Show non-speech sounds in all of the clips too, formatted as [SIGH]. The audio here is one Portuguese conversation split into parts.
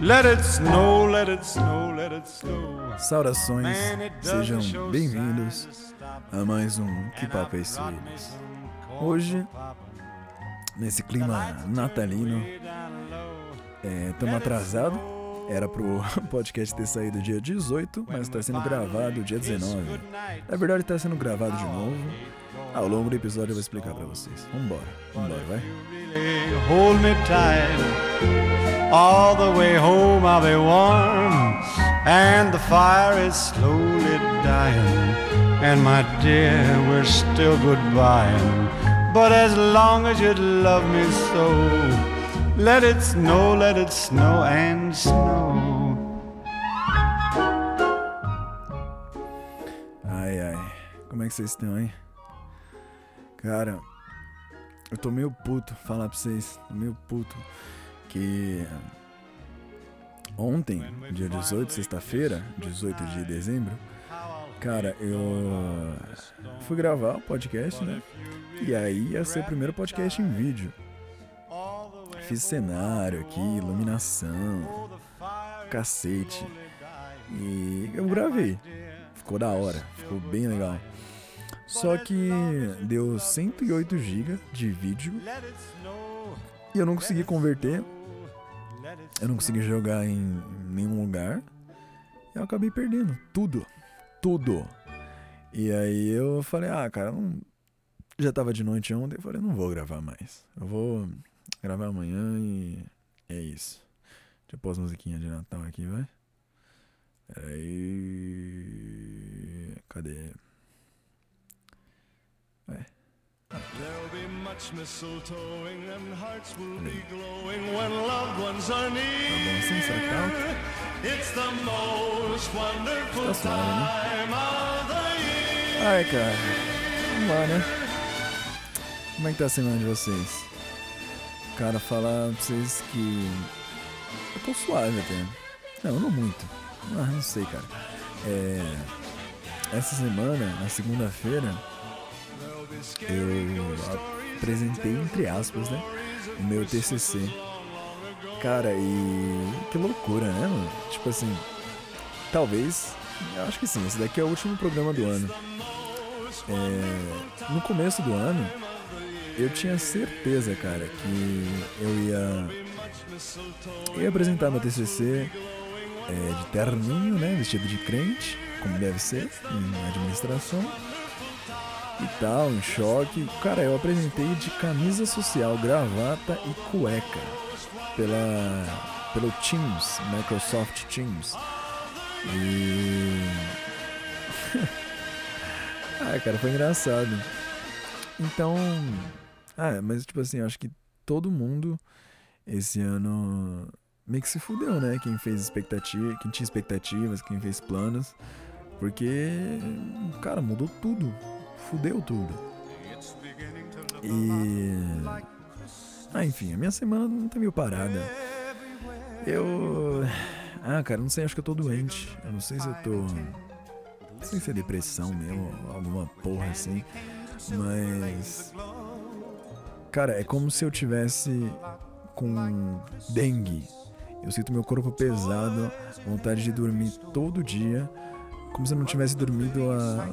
let it snow, let it snow, let it snow. Saudações, sejam bem-vindos a mais um Que Papo é Esse? Hoje, nesse clima natalino, estamos atrasados. Era pro [LAUGHS] podcast ter saído dia 18, mas está sendo gravado dia 19. Na verdade, está sendo gravado de novo. Ao longo do episódio eu vou explicar pra vocês. Vambora, vambora, vai. hold me tight. All the way home I'll be warm, and the fire is slowly dying. And my dear, we're still. But as long as you love me so, let it snow, let it snow and snow. Como é que vocês estão, hein? Cara, eu tô meio puto, falar pra vocês. Tô meio puto. Que ontem, dia 18, sexta-feira, 18 de dezembro, cara, eu fui gravar o podcast, né? E aí ia ser o primeiro podcast em vídeo. Fiz cenário aqui, iluminação, cacete. E eu gravei. Ficou da hora, ficou bem legal. Só que deu 108 GB de vídeo e eu não consegui converter. Eu não consegui jogar em nenhum lugar. Eu acabei perdendo tudo. Tudo. E aí eu falei, ah, cara, não... já tava de noite ontem. Eu falei, não vou gravar mais. Eu vou gravar amanhã e é isso. Deixa eu pôr as musiquinhas de Natal aqui, vai. Peraí. Cadê? There'll be much mistletoeing and hearts will be glowing when loved ones are near. tá alto? It's the most wonderful Tá né? time of the year. Ai, cara. Vamos lá, né? Como é que tá a semana de vocês? Cara, falar pra vocês que. Eu tô suave até. Não, não muito. Ah, não sei, cara. É. Essa semana, na segunda-feira, eu apresentei, entre aspas, né? O meu TCC. Cara, e. Que loucura, né, mano? Tipo assim. Talvez. Eu acho que sim, esse daqui é o último programa do ano. É, no começo do ano, eu tinha certeza, cara, que eu ia, eu ia apresentar meu TCC é, de terninho, né, vestido de crente, como deve ser, em administração e tal, em choque. Cara, eu apresentei de camisa social, gravata e cueca pela pelo Teams, Microsoft Teams. E [LAUGHS] ah, cara, foi engraçado. Então, ah, mas tipo assim, acho que todo mundo esse ano meio que se fudeu, né? Quem fez expectativa, quem tinha expectativas, quem fez planos, porque cara, mudou tudo. Fudeu tudo. E ah, enfim, a minha semana não tá meio parada. Eu ah, cara, não sei, acho que eu tô doente. Eu não sei se eu tô não sei se é depressão mesmo, alguma porra assim. Mas. Cara, é como se eu tivesse com dengue. Eu sinto meu corpo pesado, vontade de dormir todo dia. Como se eu não tivesse dormido há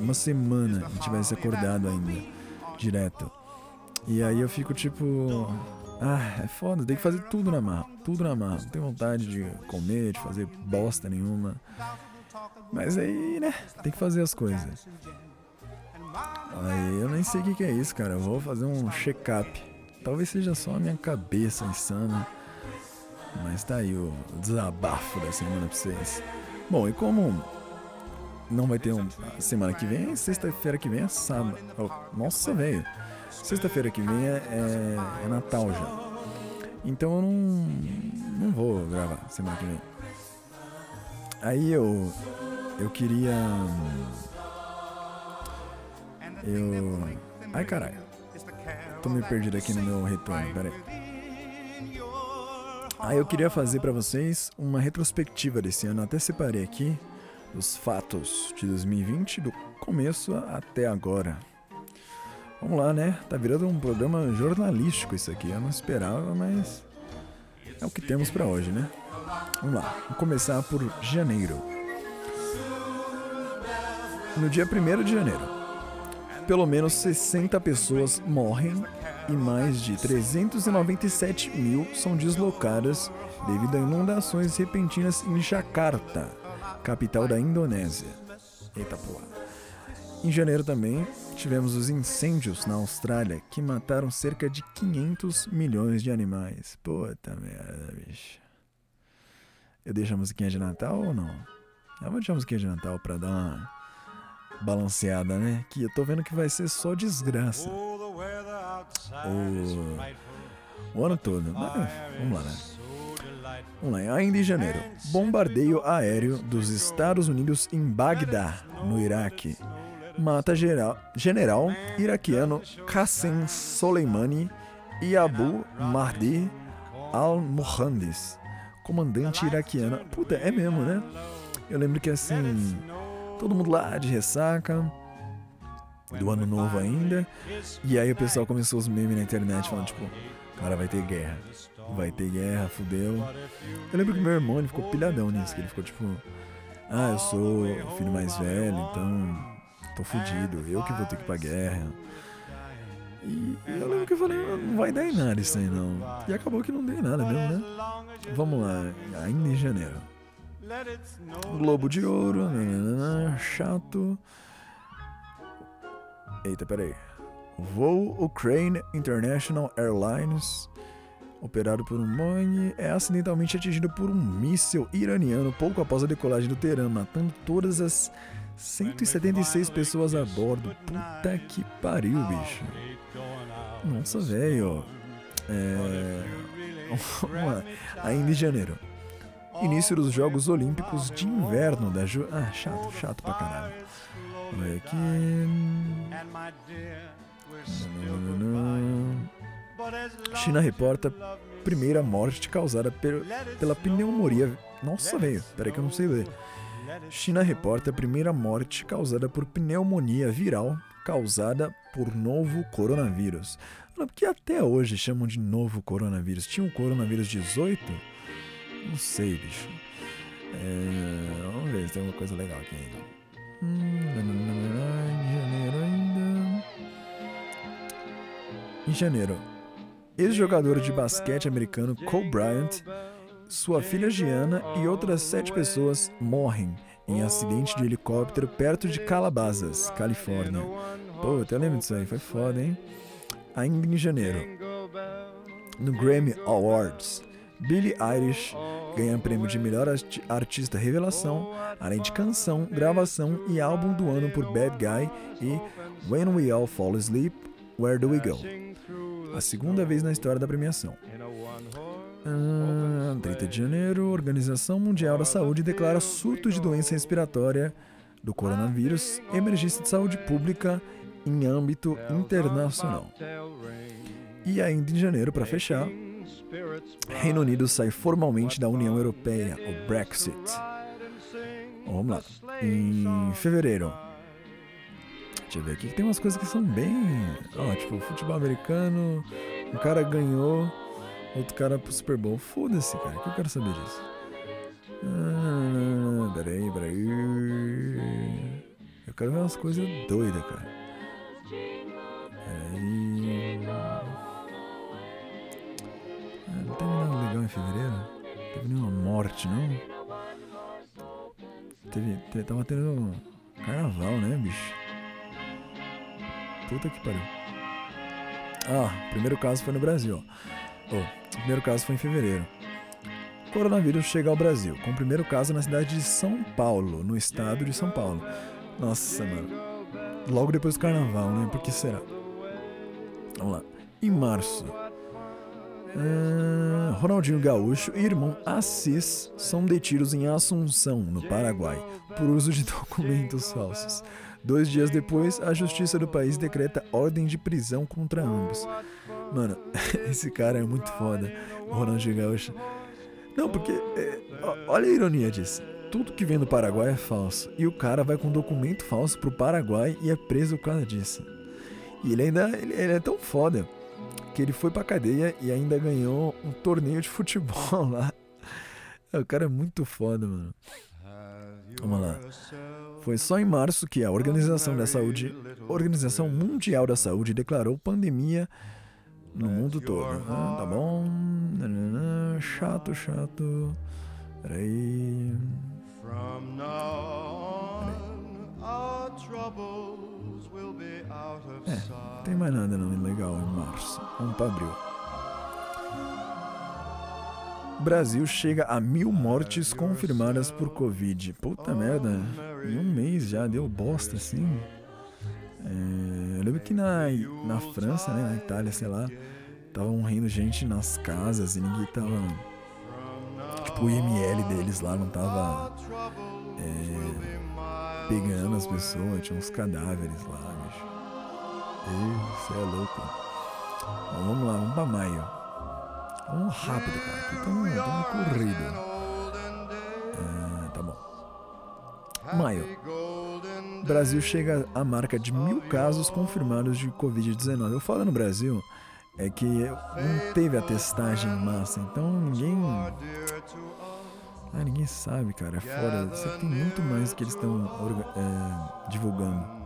uma semana e tivesse acordado ainda, direto. E aí eu fico tipo. Ah, é foda, tem que fazer tudo na marra, tudo na marra. Não tenho vontade de comer, de fazer bosta nenhuma. Mas aí, né, tem que fazer as coisas. Aí eu nem sei o que, que é isso, cara. Eu vou fazer um check-up. Talvez seja só a minha cabeça insana. Mas tá aí o desabafo da semana pra vocês. Bom, e como não vai ter um semana que vem, sexta-feira que vem é sábado. Nossa, velho. Sexta-feira que vem é, é, é Natal já. Então eu não, não vou gravar semana que vem. Aí eu. Eu queria. Eu. Ai caralho. Tô me perdido aqui no meu retorno, peraí. Aí eu queria fazer pra vocês uma retrospectiva desse ano. Até separei aqui os fatos de 2020, do começo até agora. Vamos lá, né? Tá virando um programa jornalístico isso aqui. Eu não esperava, mas é o que temos pra hoje, né? Vamos lá. Vamos começar por janeiro. No dia 1 de janeiro, pelo menos 60 pessoas morrem e mais de 397 mil são deslocadas devido a inundações repentinas em Jakarta, capital da Indonésia. Eita porra. Em janeiro também tivemos os incêndios na Austrália que mataram cerca de 500 milhões de animais. Puta merda, bicho. Eu deixo a musiquinha de Natal ou não? Eu vou deixar a musiquinha de Natal pra dar uma balanceada, né? Que eu tô vendo que vai ser só desgraça. O, o ano todo. Mas, vamos lá, né? Ainda em janeiro. Bombardeio aéreo dos Estados Unidos em Bagdá, no Iraque. Mata geral, general iraquiano Qassem Soleimani e Abu Mahdi al-Muhandis, comandante iraquiano. Puta, é mesmo, né? Eu lembro que assim, todo mundo lá de ressaca, do ano novo ainda, e aí o pessoal começou os memes na internet falando, tipo, cara, vai ter guerra. Vai ter guerra, fudeu. Eu lembro que meu irmão ele ficou pilhadão nisso, que ele ficou tipo, ah, eu sou o filho mais velho, então tô fudido, eu que vou ter que ir pra guerra. E eu lembro que eu falei, não vai dar em nada isso aí não. E acabou que não deu em nada mesmo, né? Vamos lá, ainda em janeiro. Globo de Ouro, chato. Eita, peraí. Voo Ukraine International Airlines, operado por um Boeing, é acidentalmente atingido por um míssil iraniano pouco após a decolagem do Teherã, matando todas as 176 pessoas a bordo. Puta que pariu, bicho. Nossa, velho. É... [LAUGHS] Vamos. Ainda em janeiro. Início dos Jogos Olímpicos de Inverno da Ju... Ah, chato, chato pra caralho. Vai aqui. China reporta primeira morte causada pela pneumonia. Nossa, velho, peraí que eu não sei ler. China reporta primeira morte causada por pneumonia viral causada por novo coronavírus. Porque até hoje chamam de novo coronavírus. Tinha um coronavírus 18? Não sei, bicho. É, vamos ver se tem alguma coisa legal aqui ainda. Em janeiro ainda. Em janeiro, ex-jogador de basquete americano Kobe Bryant, sua filha Gianna e outras sete pessoas morrem em acidente de helicóptero perto de Calabasas, Califórnia. Pô, eu até lembro disso aí, foi foda, hein? Ainda em janeiro, no Grammy Awards, Billie Eilish ganha prêmio de melhor artista revelação, além de canção, gravação e álbum do ano por Bad Guy e When We All Fall Asleep, Where Do We Go? A segunda vez na história da premiação. Ah, 30 de janeiro, Organização Mundial da Saúde declara surto de doença respiratória do coronavírus, emergência de saúde pública em âmbito internacional. E ainda em janeiro, para fechar, Reino Unido sai formalmente da União Europeia, o Brexit. Vamos lá. Em fevereiro. Deixa eu ver aqui. Tem umas coisas que são bem. Ó, tipo, futebol americano. Um cara ganhou, outro cara pro Super Bowl. Foda-se, cara. Que eu quero saber disso? Ah, peraí, peraí. Eu quero ver umas coisas doidas, cara. Peraí. Não teve nada legal em fevereiro? Não teve nenhuma morte, não? Teve, tava tendo carnaval, né, bicho? Puta que pariu. Ah, o primeiro caso foi no Brasil. Oh, o primeiro caso foi em fevereiro. O coronavírus chega ao Brasil, com o primeiro caso na cidade de São Paulo, no estado de São Paulo. Nossa, mano. Logo depois do carnaval, né? Por que será? Vamos lá. Em março, Ah, Ronaldinho Gaúcho e irmão Assis são detidos em Assunção, no Paraguai, por uso de [LAUGHS] documentos falsos. Dois dias depois, a justiça do país decreta ordem de prisão contra ambos. Mano, [LAUGHS] esse cara é muito foda, o Ronaldinho Gaúcho. Não, porque. é, olha a ironia disso. Tudo que vem do Paraguai é falso. E o cara vai com documento falso pro Paraguai e é preso por causa disso. E ele ainda. Ele, ele é tão foda que ele foi pra cadeia e ainda ganhou um torneio de futebol [LAUGHS] lá. O cara é muito foda, mano. Vamos lá. Foi só em março que a Organização da Saúde, Organização Mundial da Saúde, declarou pandemia no mundo todo. Ah, tá bom. Chato, chato. Peraí. From É, não tem mais nada não legal em março. Vamos pra abril. Brasil chega a mil mortes confirmadas por Covid. Puta merda, em um mês já deu bosta assim. É, eu lembro que na, na França, né, na Itália, sei lá, tava morrendo gente nas casas e ninguém tava. Tipo, o IML deles lá não tava é, pegando as pessoas, tinha uns cadáveres lá, bicho. Isso é louco. Bom, vamos lá, vamos pra maio. Vamos rápido, cara. Aqui estamos corrido. Ah, tá bom. Maio. Brasil chega à marca de mil casos confirmados de Covid-19. Eu falo no Brasil é que não teve a testagem em massa, então ninguém. Ah, ninguém sabe, cara. É foda. Você tem muito mais que eles estão é, divulgando.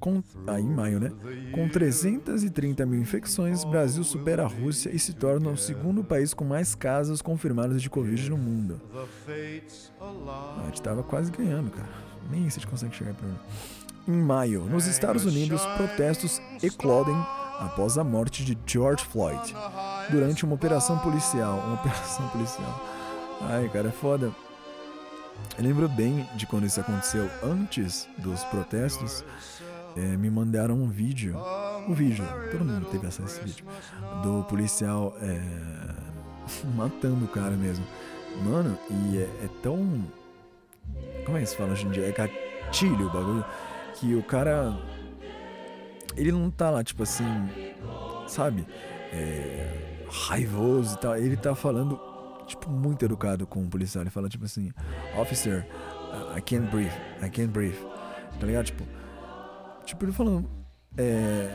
Com, ah, em maio, né? Com 330 mil infecções, Brasil supera a Rússia e se torna o segundo país com mais casos confirmados de Covid no mundo. Fates A gente tava quase ganhando, cara. Nem isso a gente consegue chegar pra Em maio, nos Estados Unidos, protestos eclodem após a morte de George Floyd durante uma operação policial. Uma [LAUGHS] operação policial. Ai, cara, é foda. Eu lembro bem de quando isso aconteceu antes dos protestos. É, me mandaram um vídeo. Um vídeo, todo mundo teve acesso a esse vídeo. Do policial é, [LAUGHS] matando o cara mesmo. Mano, e é, é tão. Como é que se fala hoje em dia? É gatilho o bagulho. Que o cara. Ele não tá lá, tipo assim. Sabe? É, raivoso e tal. Ele tá falando, tipo, muito educado com o policial. Ele fala, tipo assim: Officer, I can't breathe. I can't breathe. Tá ligado? Tipo. Tipo, ele falando. É.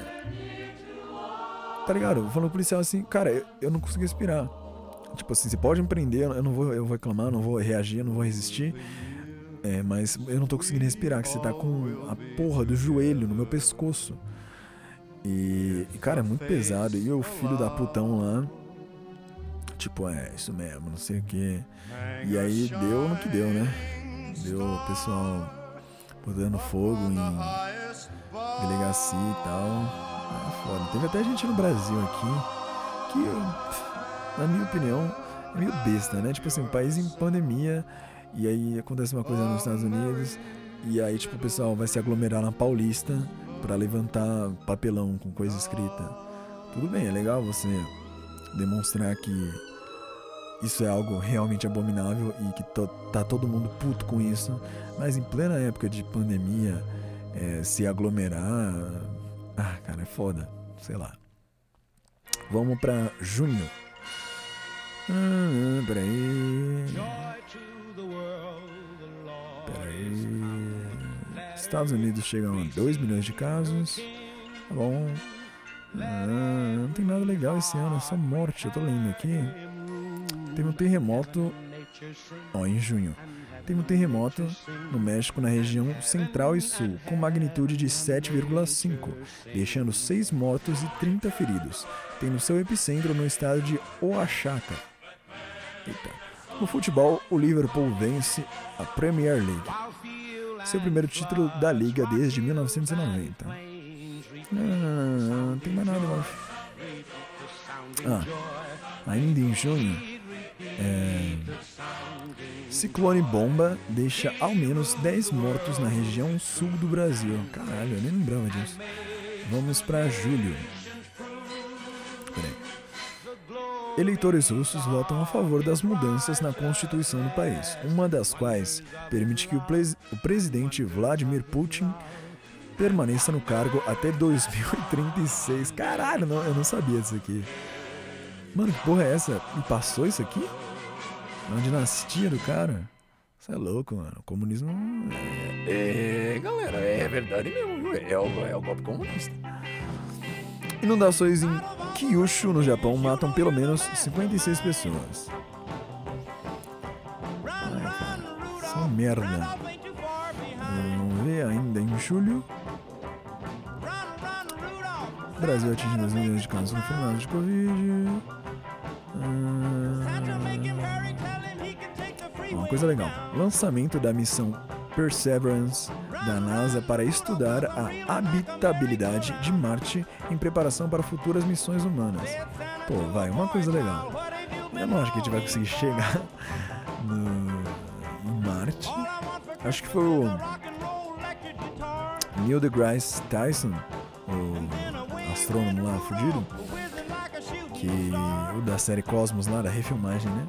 Tá ligado? Falando pro policial assim: Cara, eu, eu não consigo respirar. Tipo assim, você pode me prender, eu não vou, eu vou reclamar, não vou reagir, não vou resistir. É, mas eu não tô conseguindo respirar, que você tá com a porra do joelho no meu pescoço. E, e, cara, é muito pesado. E o filho da putão lá, tipo, é, isso mesmo, não sei o que. E aí deu no que deu, né? Deu o pessoal botando fogo em delegacia e tal. É foda. Teve até gente no Brasil aqui que, na minha opinião, é meio besta, né? Tipo assim, um país em pandemia e aí acontece uma coisa nos Estados Unidos e aí, tipo, o pessoal vai se aglomerar na Paulista pra levantar papelão com coisa escrita. Tudo bem, é legal você demonstrar que isso é algo realmente abominável e que to- tá todo mundo puto com isso, mas em plena época de pandemia, é, se aglomerar. Ah, cara, é foda. Sei lá. Vamos pra junho. Ah, peraí. Peraí. Estados Unidos chegam a 2 milhões de casos. Tá bom. Ah, não tem nada legal esse ano, é só morte. Eu tô lendo aqui. Teve um terremoto. Ó, em junho. Teve um terremoto no México, na região central e sul, com magnitude de 7,5, deixando 6 mortos e 30 feridos, tendo seu epicentro no estado de Oaxaca. Eita. No futebol, o Liverpool vence a Premier League, seu primeiro título da liga desde 1990. Não, não, não, não, não tem mais nada, eu acho. Ah, ainda em junho, é... Ciclone bomba deixa ao menos 10 mortos na região sul do Brasil. Caralho, eu nem lembrava disso. Vamos para julho. Eleitores russos votam a favor das mudanças na constituição do país, uma das quais permite que o, pres o presidente Vladimir Putin permaneça no cargo até 2036. Caralho, não, eu não sabia disso aqui. Mano, que porra é essa? E passou isso aqui? É uma dinastia do cara? Você é louco, mano. O comunismo é. É, galera, é verdade mesmo? É o, é o golpe comunista. Inundações em Kyushu, no Japão, matam pelo menos 56 pessoas. Ai, cara, só merda. Vamos ver ainda em julho. Brasil atinge 2 milhões de casos confirmados de Covid. Ah, uma coisa legal. Lançamento da missão Perseverance da NASA para estudar a habitabilidade de Marte em preparação para futuras missões humanas. Pô, vai, uma coisa legal. Eu não acho que a gente vai conseguir chegar [LAUGHS] no, em Marte. Acho que foi o Neil deGrasse Tyson, o astrônomo lá fudido, que o da série Cosmos lá, da refilmagem, né?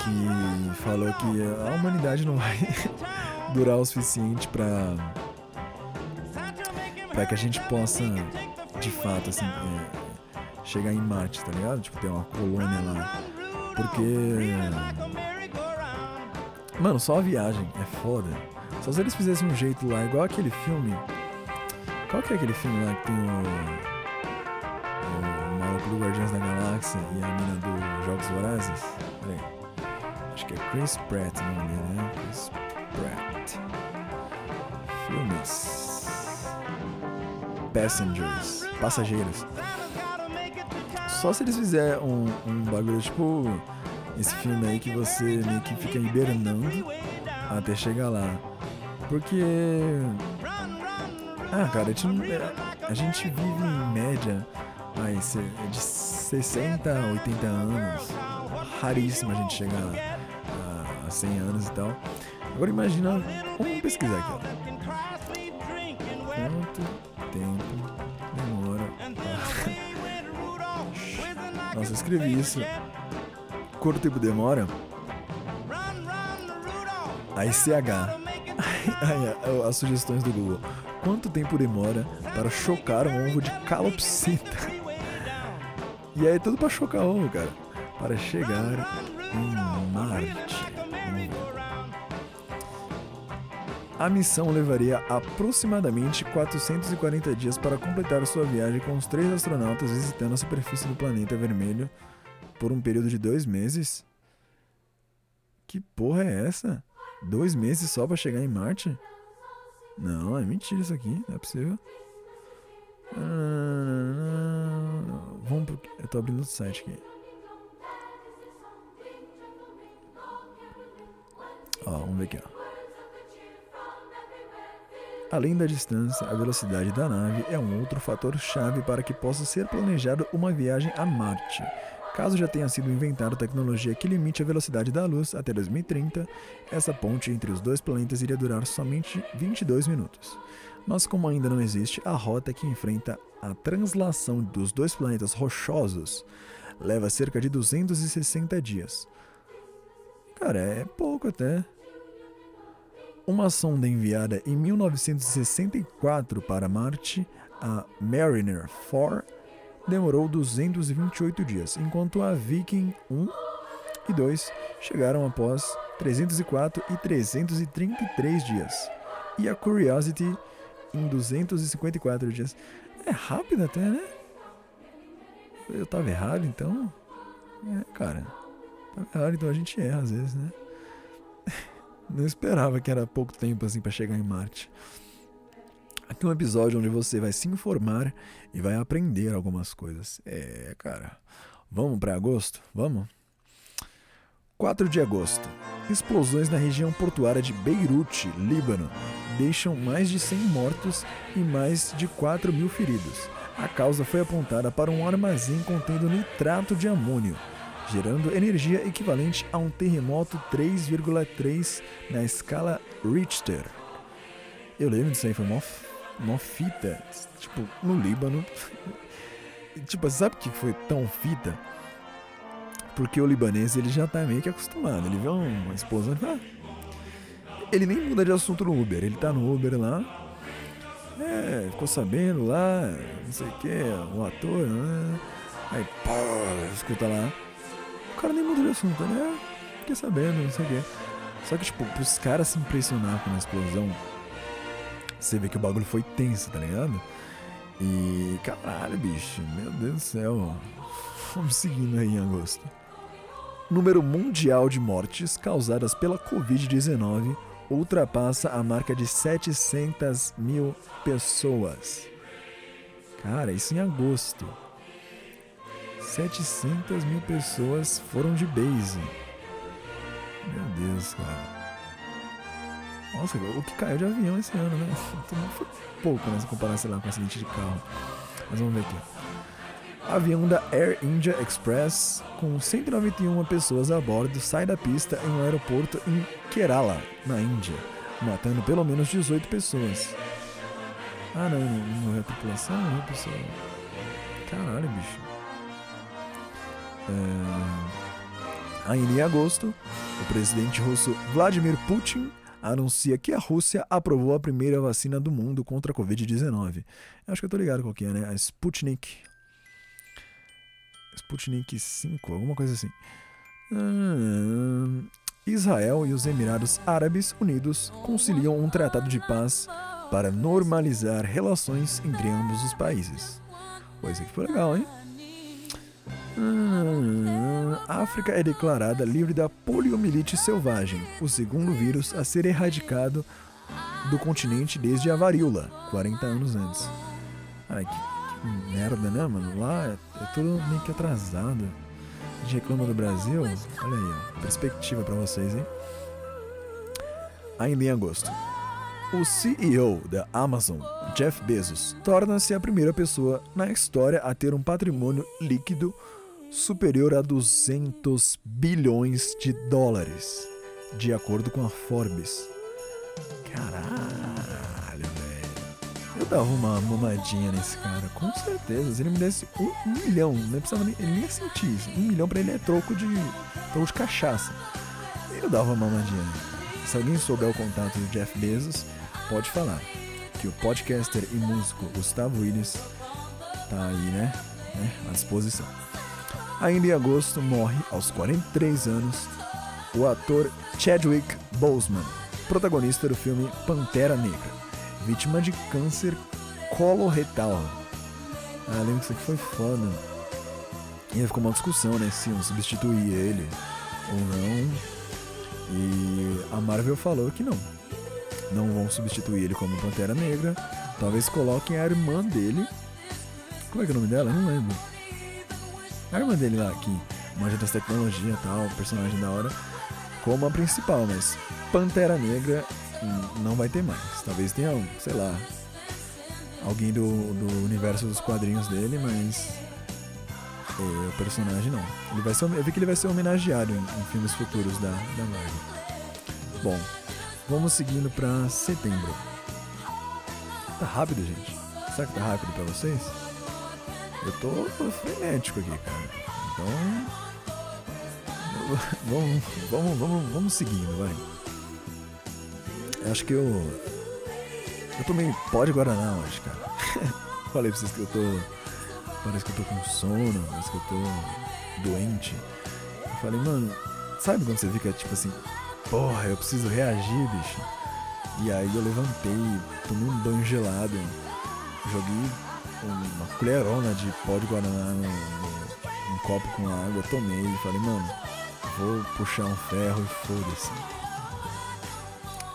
Que falou que a humanidade não vai [LAUGHS] durar o suficiente pra para que a gente possa, de fato, assim, é, chegar em Marte, tá ligado? Tipo, ter uma colônia lá. Porque. Mano, só a viagem é foda. Só se eles fizessem um jeito lá, igual aquele filme. Qual que é aquele filme lá que tem o. Do Guardiões da Galáxia e a mina do Jogos Vorazes? Peraí. Acho que é Chris Pratt o nome dele, né? Chris Pratt. Filmes. Passengers. Passageiros. Só se eles fizerem um, um bagulho tipo esse filme aí que você meio que fica hibernando até chegar lá. Porque. Ah, cara, a gente, a gente vive em média se- de 60 a 80 anos. Raríssimo a gente chegar a, a 100 anos e tal. Agora imagina. Vamos pesquisar aqui. Quanto tempo demora pra... [LAUGHS] Nossa, eu escrevi isso. Quanto tempo demora? CH. Aí, ó, [LAUGHS] as sugestões do Google. Quanto tempo demora para chocar um ovo de calopsita? E aí tudo pra chocar ovo, cara. Para chegar em Marte. A missão levaria aproximadamente 440 dias para completar sua viagem com os três astronautas visitando a superfície do planeta vermelho por um período de dois meses? Que porra é essa? Dois meses só pra chegar em Marte? Não, é mentira isso aqui, não é possível. Ah, Vamos pro. Eu tô abrindo o site aqui. Ó, vamos ver aqui, ó. Além da distância, a velocidade da nave é um outro fator chave para que possa ser planejada uma viagem a Marte. Caso já tenha sido inventada tecnologia que limite a velocidade da luz até 2030, essa ponte entre os dois planetas iria durar somente 22 minutos. Mas como ainda não existe, a rota que enfrenta a translação dos dois planetas rochosos leva cerca de 260 dias. Cara, é pouco até. Uma sonda enviada em 1964 para Marte, a Mariner 4, demorou 228 dias, enquanto a Viking 1 e 2 chegaram após 304 e 333 dias, e a Curiosity em 254 dias. É rápido até, né? Eu tava errado então? É, cara. Tava errado, então a gente erra às vezes, né? [LAUGHS] Não esperava que era pouco tempo assim para chegar em Marte. Aqui é um episódio onde você vai se informar e vai aprender algumas coisas. É, cara. Vamos para agosto? Vamos? 4 de agosto. Explosões na região portuária de Beirute, Líbano, deixam mais de 100 mortos e mais de 4 mil feridos. A causa foi apontada para um armazém contendo nitrato de amônio, gerando energia equivalente a um terremoto 3,3 na escala Richter. Eu lembro disso aí, foi mó, fita. Tipo, no Líbano. [LAUGHS] tipo, sabe o que foi tão fita? Porque o libanês ele já tá meio que acostumado. Ele vê uma e fala. "Ah." Ele nem muda de assunto no Uber. Ele tá no Uber lá. É, ficou sabendo lá, não sei o que, o ator, né? Aí, pô, escuta lá. O cara nem muda de assunto, né? Fiquei sabendo, não sei o que. Só que, tipo, pros caras se impressionar com a explosão, você vê que o bagulho foi tenso, tá ligado? E caralho, bicho, meu Deus do céu. Vamos seguindo aí em agosto. Número mundial de mortes causadas pela Covid-19 ultrapassa a marca de 700 mil pessoas. Cara, isso em agosto. 700 mil pessoas foram de base. Meu Deus, cara. Nossa, o que caiu de avião esse ano, né? [LAUGHS] Foi pouco? Se comparar, sei lá, com acidente de carro. Mas vamos ver aqui. Avião da Air India Express, com 191 pessoas a bordo, sai da pista em um aeroporto em Kerala, na Índia, matando pelo menos 18 pessoas. Ah, não, não morreu a tripulação, não morreu a pessoa. Caralho, bicho. É... Ainda em agosto, o presidente russo Vladimir Putin anuncia que a Rússia aprovou a primeira vacina do mundo contra a Covid-19. Acho que eu tô ligado qual que é, né? A Sputnik. Sputnik 5, alguma coisa assim. Hum, Israel e os Emirados Árabes Unidos conciliam um tratado de paz para normalizar relações entre ambos os países. Pô, isso aqui foi legal, hein? Hum, África é declarada livre da poliomielite selvagem, o segundo vírus a ser erradicado do continente desde a varíola, 40 anos antes. Ai, que, que merda, né, mano? Lá é, é tudo meio que atrasado. A gente reclama do Brasil. Olha aí, ó, perspectiva pra vocês, hein? Ainda em agosto. O CEO da Amazon, Jeff Bezos, torna-se a primeira pessoa na história a ter um patrimônio líquido superior a 200 bilhões de dólares, de acordo com a Forbes. Caralho. Eu dava uma mamadinha nesse cara, com certeza. Se ele me desse um milhão, não precisava nem, ele nem sentir isso. Um milhão pra ele é troco de, troco de cachaça. Eu dava uma mamadinha. Se alguém souber o contato do Jeff Bezos, pode falar que o podcaster e músico Gustavo Willis tá aí, né? né à disposição. Ainda em agosto morre, aos 43 anos, o ator Chadwick Boseman, protagonista do filme Pantera Negra, vítima de câncer coloretal. Ah, lembro que isso aqui foi foda. E aí ficou uma discussão, né? Se iam substituir ele ou não. E a Marvel falou que não. Não vão substituir ele como Pantera Negra. Talvez coloquem a irmã dele. Como é que é o nome dela? Eu não lembro a irmã dele lá, que manja das tecnologias e tal, personagem da hora, como a principal, mas Pantera Negra não vai ter mais. Talvez tenha, sei lá, alguém do, do universo dos quadrinhos dele, mas é, o personagem não. Ele vai ser, eu vi que ele vai ser homenageado em, em filmes futuros da, da Marvel. Bom, vamos seguindo pra setembro. Tá rápido, gente? Será que tá rápido pra vocês? Eu tô frenético aqui, cara. Então. [LAUGHS] Vamos, vamos, vamos, vamos seguindo, vai. Acho que eu. Eu tomei pó de Guaraná hoje, cara. [LAUGHS] Falei pra vocês que eu tô. Parece que eu tô com sono, parece que eu tô doente. Eu falei, mano, sabe quando você fica tipo assim, porra, eu preciso reagir, bicho? E aí eu levantei, tomei um banho gelado, joguei uma colherona de pó de Guaraná num, num, copo com água, tomei e falei, mano, vou puxar um ferro e foda-se.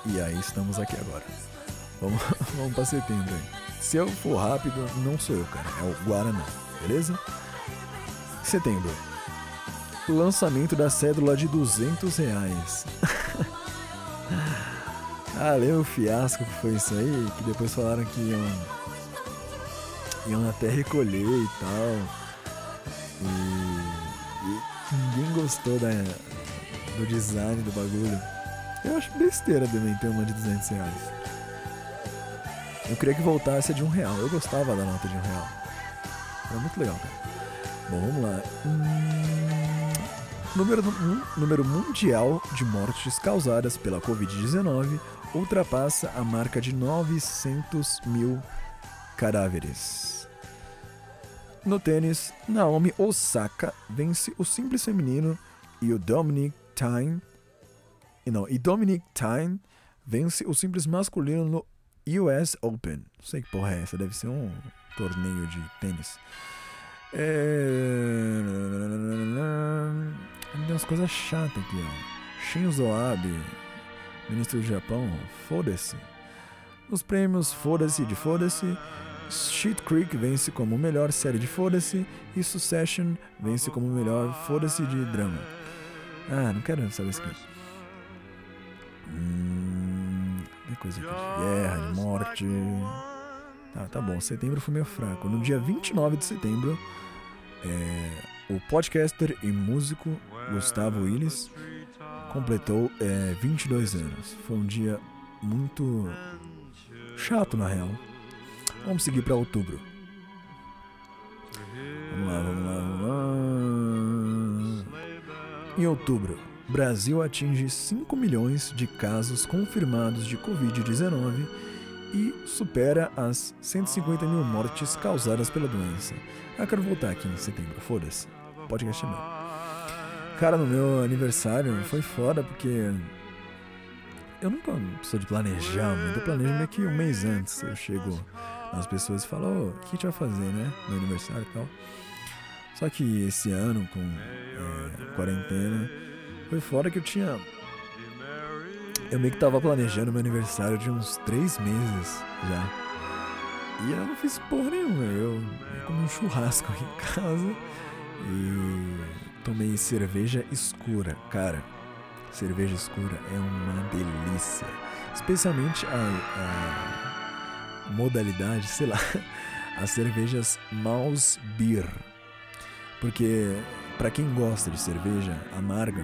E aí estamos aqui agora. Vamos, [LAUGHS] vamos pra setembro aí. Se eu for rápido, não sou eu, cara. É o Guaraná, beleza? Setembro. Lançamento da cédula de 200 reais. [LAUGHS] ah, o fiasco que foi isso aí? Que depois falaram que iam iam até recolher e tal. E, e ninguém gostou da, do design do bagulho. Eu acho besteira também ter uma de 200 reais. Eu queria que voltasse a de um real. Eu gostava da nota de um real. Era muito legal, cara. Bom, vamos lá. Hum, número, número mundial de mortes causadas pela Covid-19 ultrapassa a marca de 900 mil cadáveres. No tênis, Naomi Osaka vence o simples feminino e o Dominic Thiem não, e Dominic Thiem vence o simples masculino no US Open. Não sei que porra é essa, deve ser um torneio de tênis. É... Tem umas coisas chatas aqui, ó. Shinzo Abe, ministro do Japão, foda-se. Nos prêmios Foda-se de Foda-se, Shit Creek vence como melhor série de Foda-se e Succession vence como melhor Foda-se de drama. Ah, não quero saber isso aqui. Hum, tem coisa aqui de guerra, de morte. Tá, tá bom. Setembro foi meio fraco. No dia 29 de setembro, é, o podcaster e músico Gustavo Willis completou é, 22 anos. Foi um dia muito chato, na real. Vamos seguir para outubro. Vamos lá, vamos lá, vamos lá. Em outubro, Brasil atinge 5 milhões de casos confirmados de Covid-19 e supera as 150 mil mortes causadas pela doença. Ah, quero voltar aqui em setembro, foda-se. Podcast é meu. Cara, no meu aniversário foi foda porque eu nunca sou de planejar muito, eu planejo meio que um mês antes. Eu chego nas pessoas e falo, oh, o que a gente vai fazer, né? No aniversário e tal. Só que esse ano, com é, quarentena, foi fora que eu tinha eu meio que tava planejando meu aniversário de uns três meses já. E eu não fiz porra nenhuma. Eu, eu comi um churrasco aqui em casa e tomei cerveja escura. Cara, cerveja escura é uma delícia. Especialmente a, a modalidade, sei lá, [LAUGHS] as cervejas Maus Beer. Porque, para quem gosta de cerveja amarga,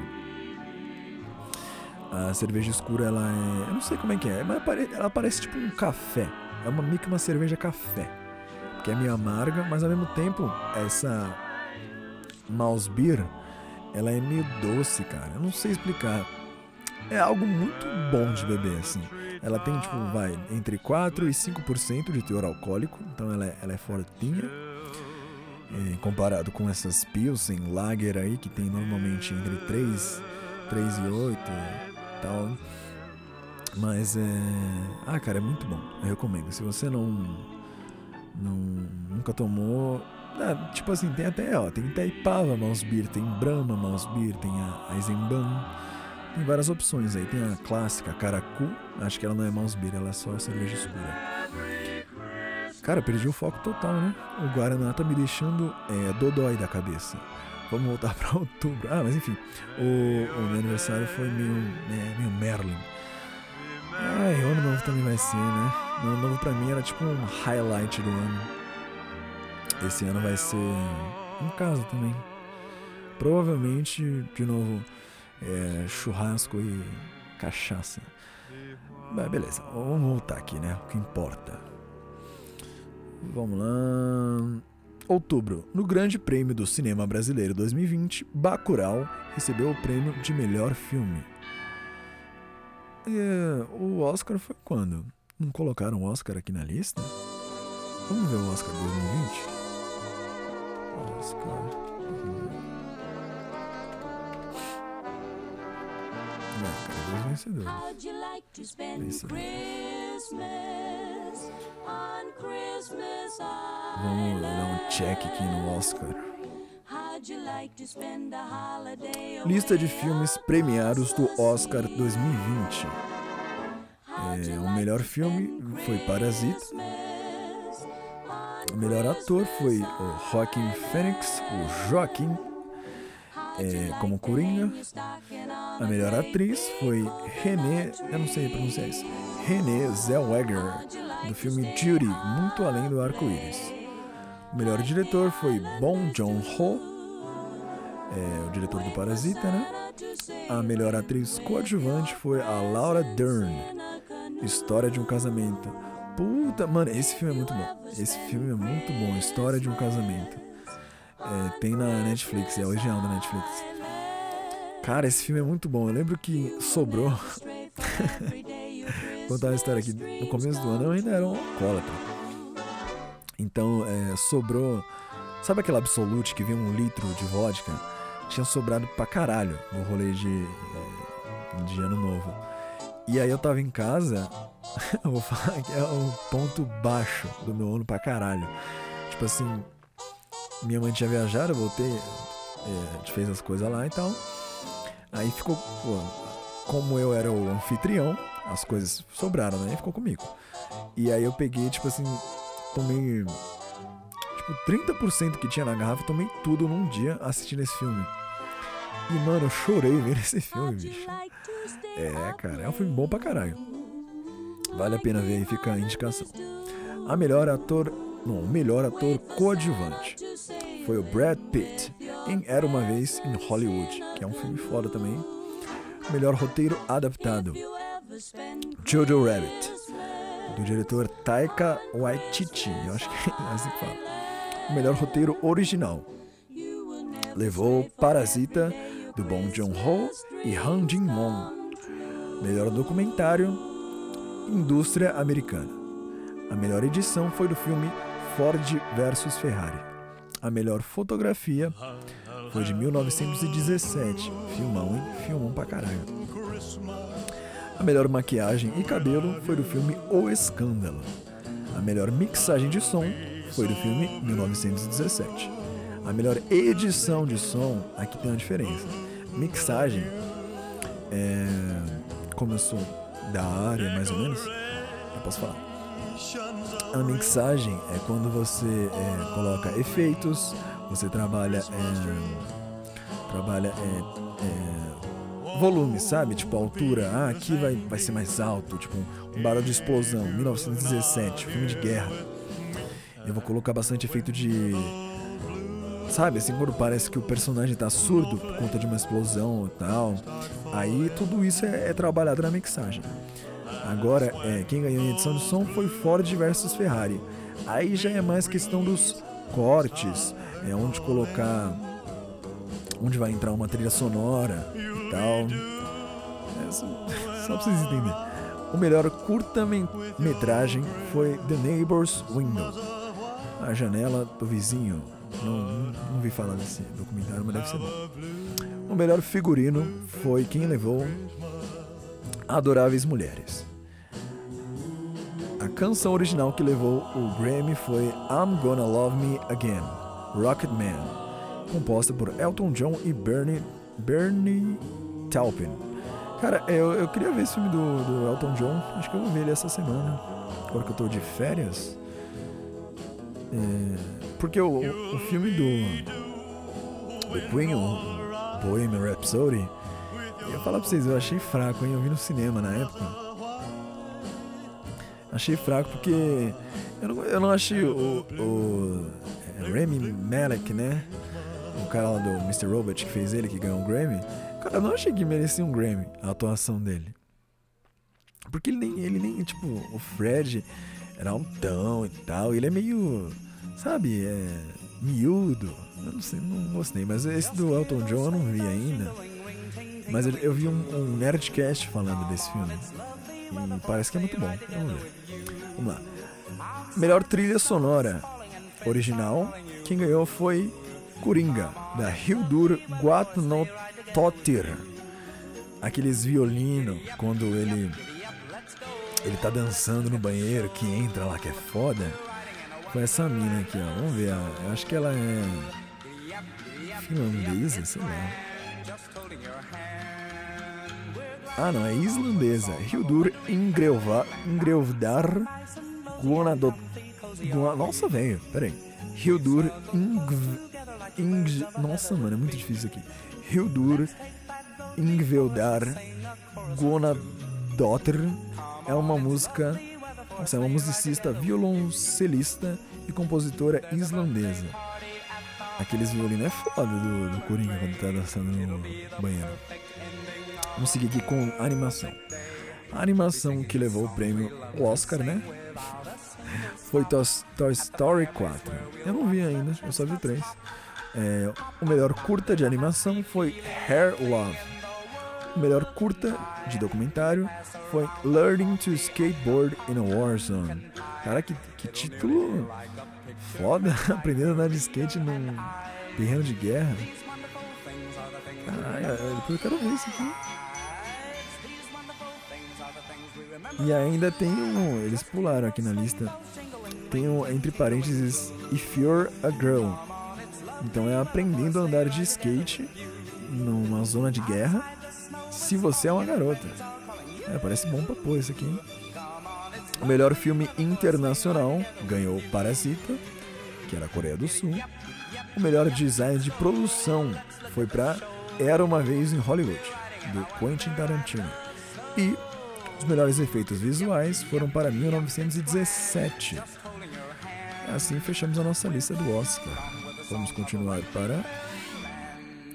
a cerveja escura, ela é. Eu não sei como é que é, mas ela parece tipo um café. É uma, meio que uma cerveja café. Que é meio amarga, mas ao mesmo tempo, essa Mouse Beer, ela é meio doce, cara. Eu não sei explicar. É algo muito bom de beber, assim. Ela tem, tipo, vai, entre 4 e 5% de teor alcoólico, então ela é, ela é fortinha. É, comparado com essas Pilsen, Lager aí, que tem normalmente entre 3, 3 e 8, tal. Mas é. Ah, cara, é muito bom. Eu recomendo. Se você não. não nunca tomou. Ah, tipo assim, tem até, ó, tem Itaipava Mouse Beer, tem Brahma Mouse Beer, tem a Eisenbahn. Tem várias opções aí. Tem a clássica Caracu. Acho que ela não é Mouse Beer, ela é só cerveja escura. Cara, perdi o foco total, né? O Guaraná tá me deixando é, dodói da cabeça. Vamos voltar [LAUGHS] para outubro. Ah, mas enfim, o, o meu aniversário foi meio, né, meio Merlin. Ai, o ano novo também vai ser, né? O ano novo pra mim era tipo um highlight do ano. Esse ano vai ser em casa também. Provavelmente, de novo, é, churrasco e cachaça. Mas beleza, vamos voltar aqui, né? O que importa. Vamos lá. Outubro, no Grande Prêmio do Cinema Brasileiro 2020, Bacurau recebeu o prêmio de melhor filme. É, o Oscar foi quando? Não colocaram o Oscar aqui na lista? Vamos ver o Oscar 2020? Oscar. Não, cadê os vencedores? Vamos dar um check aqui no Oscar. Lista de filmes premiados do Oscar 2020. É, o melhor filme foi Parasita. O melhor ator foi o Joaquin Phoenix, o Joaquim, é, como Coringa. A melhor atriz foi René, eu não sei pronunciar isso, René Zellweger, do filme Judy, Muito Além do Arco-Íris. O melhor diretor foi Bong Joon-ho, é, o diretor do Parasita, né? A melhor atriz coadjuvante foi a Laura Dern, História de um Casamento. Puta, mano, esse filme é muito bom. Esse filme é muito bom, História de um Casamento. É, tem na Netflix, é original da Netflix. Cara, esse filme é muito bom. Eu lembro que sobrou. [LAUGHS] Vou contar uma história aqui. No começo do ano eu ainda era um alcoólatra. Então, é, sobrou. Sabe aquela Absolute que vinha um litro de vodka? Tinha sobrado pra caralho no rolê de, é, de ano novo. E aí eu tava em casa. [LAUGHS] eu vou falar que é o ponto baixo do meu ano pra caralho. Tipo assim, minha mãe tinha viajado, eu voltei, é, a gente fez as coisas lá e tal. Aí ficou, como eu era o anfitrião, as coisas sobraram, né? E ficou comigo. E aí eu peguei, tipo assim, tomei. Tipo, 30% que tinha na garrafa, tomei tudo num dia assistindo esse filme. E, mano, eu chorei vendo esse filme, bicho. É, cara, é um filme bom pra caralho. Vale a pena ver aí, fica a indicação. A melhor ator. Não, o melhor ator coadjuvante foi o Brad Pitt em Era Uma Vez em Hollywood, que é um filme foda também. Melhor roteiro adaptado. Jojo Rabbit, do diretor Taika Waititi, eu acho que é assim que fala. O melhor roteiro original. Levou Parasita, do Bong Joon-ho e Han Jin-won. Melhor documentário, Indústria Americana. A melhor edição foi do filme Ford vs Ferrari. A melhor fotografia foi de 1917. Filmão, hein? Filmão pra caralho. A melhor maquiagem e cabelo foi do filme O Escândalo. A melhor mixagem de som foi do filme 1917. A melhor edição de som, aqui tem uma diferença. Mixagem, é, como eu sou da área mais ou menos, eu posso falar. A mixagem é quando você é, coloca efeitos, você trabalha, é, trabalha é, é, volume, sabe? Tipo altura. Ah, aqui vai, vai ser mais alto, tipo um barulho de explosão. 1917, filme de guerra. Eu vou colocar bastante efeito de Sabe, assim, quando parece que o personagem tá surdo por conta de uma explosão e tal. Aí tudo isso é, é trabalhado na mixagem. Agora, é, quem ganhou em edição de som foi Ford versus Ferrari. Aí já é mais questão dos cortes, é onde colocar. Onde vai entrar uma trilha sonora e tal. É, só, [LAUGHS] só pra vocês entenderem. O melhor curta-metragem foi The Neighbor's Window A janela do vizinho. Não, não, não vi falar desse documentário, mas deve ser bom. O melhor figurino foi quem levou Adoráveis Mulheres. A canção original que levou o Grammy foi I'm Gonna Love Me Again, Rocket Man, composta por Elton John e Bernie, Bernie Taupin. Cara, eu, eu queria ver esse filme do, do Elton John, acho que eu vou ver ele essa semana, agora que eu tô de férias. É, porque o, o filme do, do Queen, o Bohemian Rhapsody, eu ia falar pra vocês, eu achei fraco, hein? Eu vi no cinema na época. Achei fraco porque eu não, eu não achei o, o é, Remy Malek, né? Cara lá do Mr. Robot que fez ele, que ganhou um Grammy. Cara, eu não achei que merecia um Grammy a atuação dele. Porque ele nem, ele nem tipo, o Fred era altão e tal. Ele é meio, sabe, é miúdo. Eu não sei, não gostei. Mas esse do Elton John eu não vi ainda. Mas eu, eu vi um, um Nerdcast falando desse filme. E parece que é muito bom. Vamos ver. Vamos lá. Melhor trilha sonora original. Quem ganhou foi Coringa, da Hildur Guatnotottir. Aqueles violinos, quando ele ele tá dançando no banheiro, que entra lá, que é foda. Foi essa mina aqui, ó. Vamos ver. Eu acho que ela é. Finlandesa, sei lá. Ah, não, é islandesa. Hildur Ingrevdar Guanadot. Nossa, velho, peraí. Hildur Ingv. Ing... Nossa, mano, é muito difícil aqui. Hildur Ingveldar Guanadotr é uma música. Nossa, é uma musicista, violoncelista e compositora islandesa. Aqueles violinos é foda do, do Coringa quando tá dançando no banheiro. Vamos seguir aqui com animação. A animação que levou o prêmio Oscar, né? Foi Toy Story 4. Eu não vi ainda, eu só vi o 3. É, o melhor curta de animação foi Hair Love, O melhor curta de documentário foi Learning to Skateboard in a Warzone. Cara, que, que título foda, [LAUGHS] aprendendo a andar de skate num terreno de guerra. Caralho, eu quero ver isso aqui. E ainda tem um. Eles pularam aqui na lista. Tem um, entre parênteses, If You're a Girl. Então é aprendendo a andar de skate numa zona de guerra se você é uma garota. É, parece bom pra pôr isso aqui, hein? O melhor filme internacional ganhou Parasita, que era a Coreia do Sul. O melhor design de produção foi para Era uma vez em Hollywood, do Quentin Tarantino. E os melhores efeitos visuais foram para 1917. Assim fechamos a nossa lista do Oscar. Vamos continuar para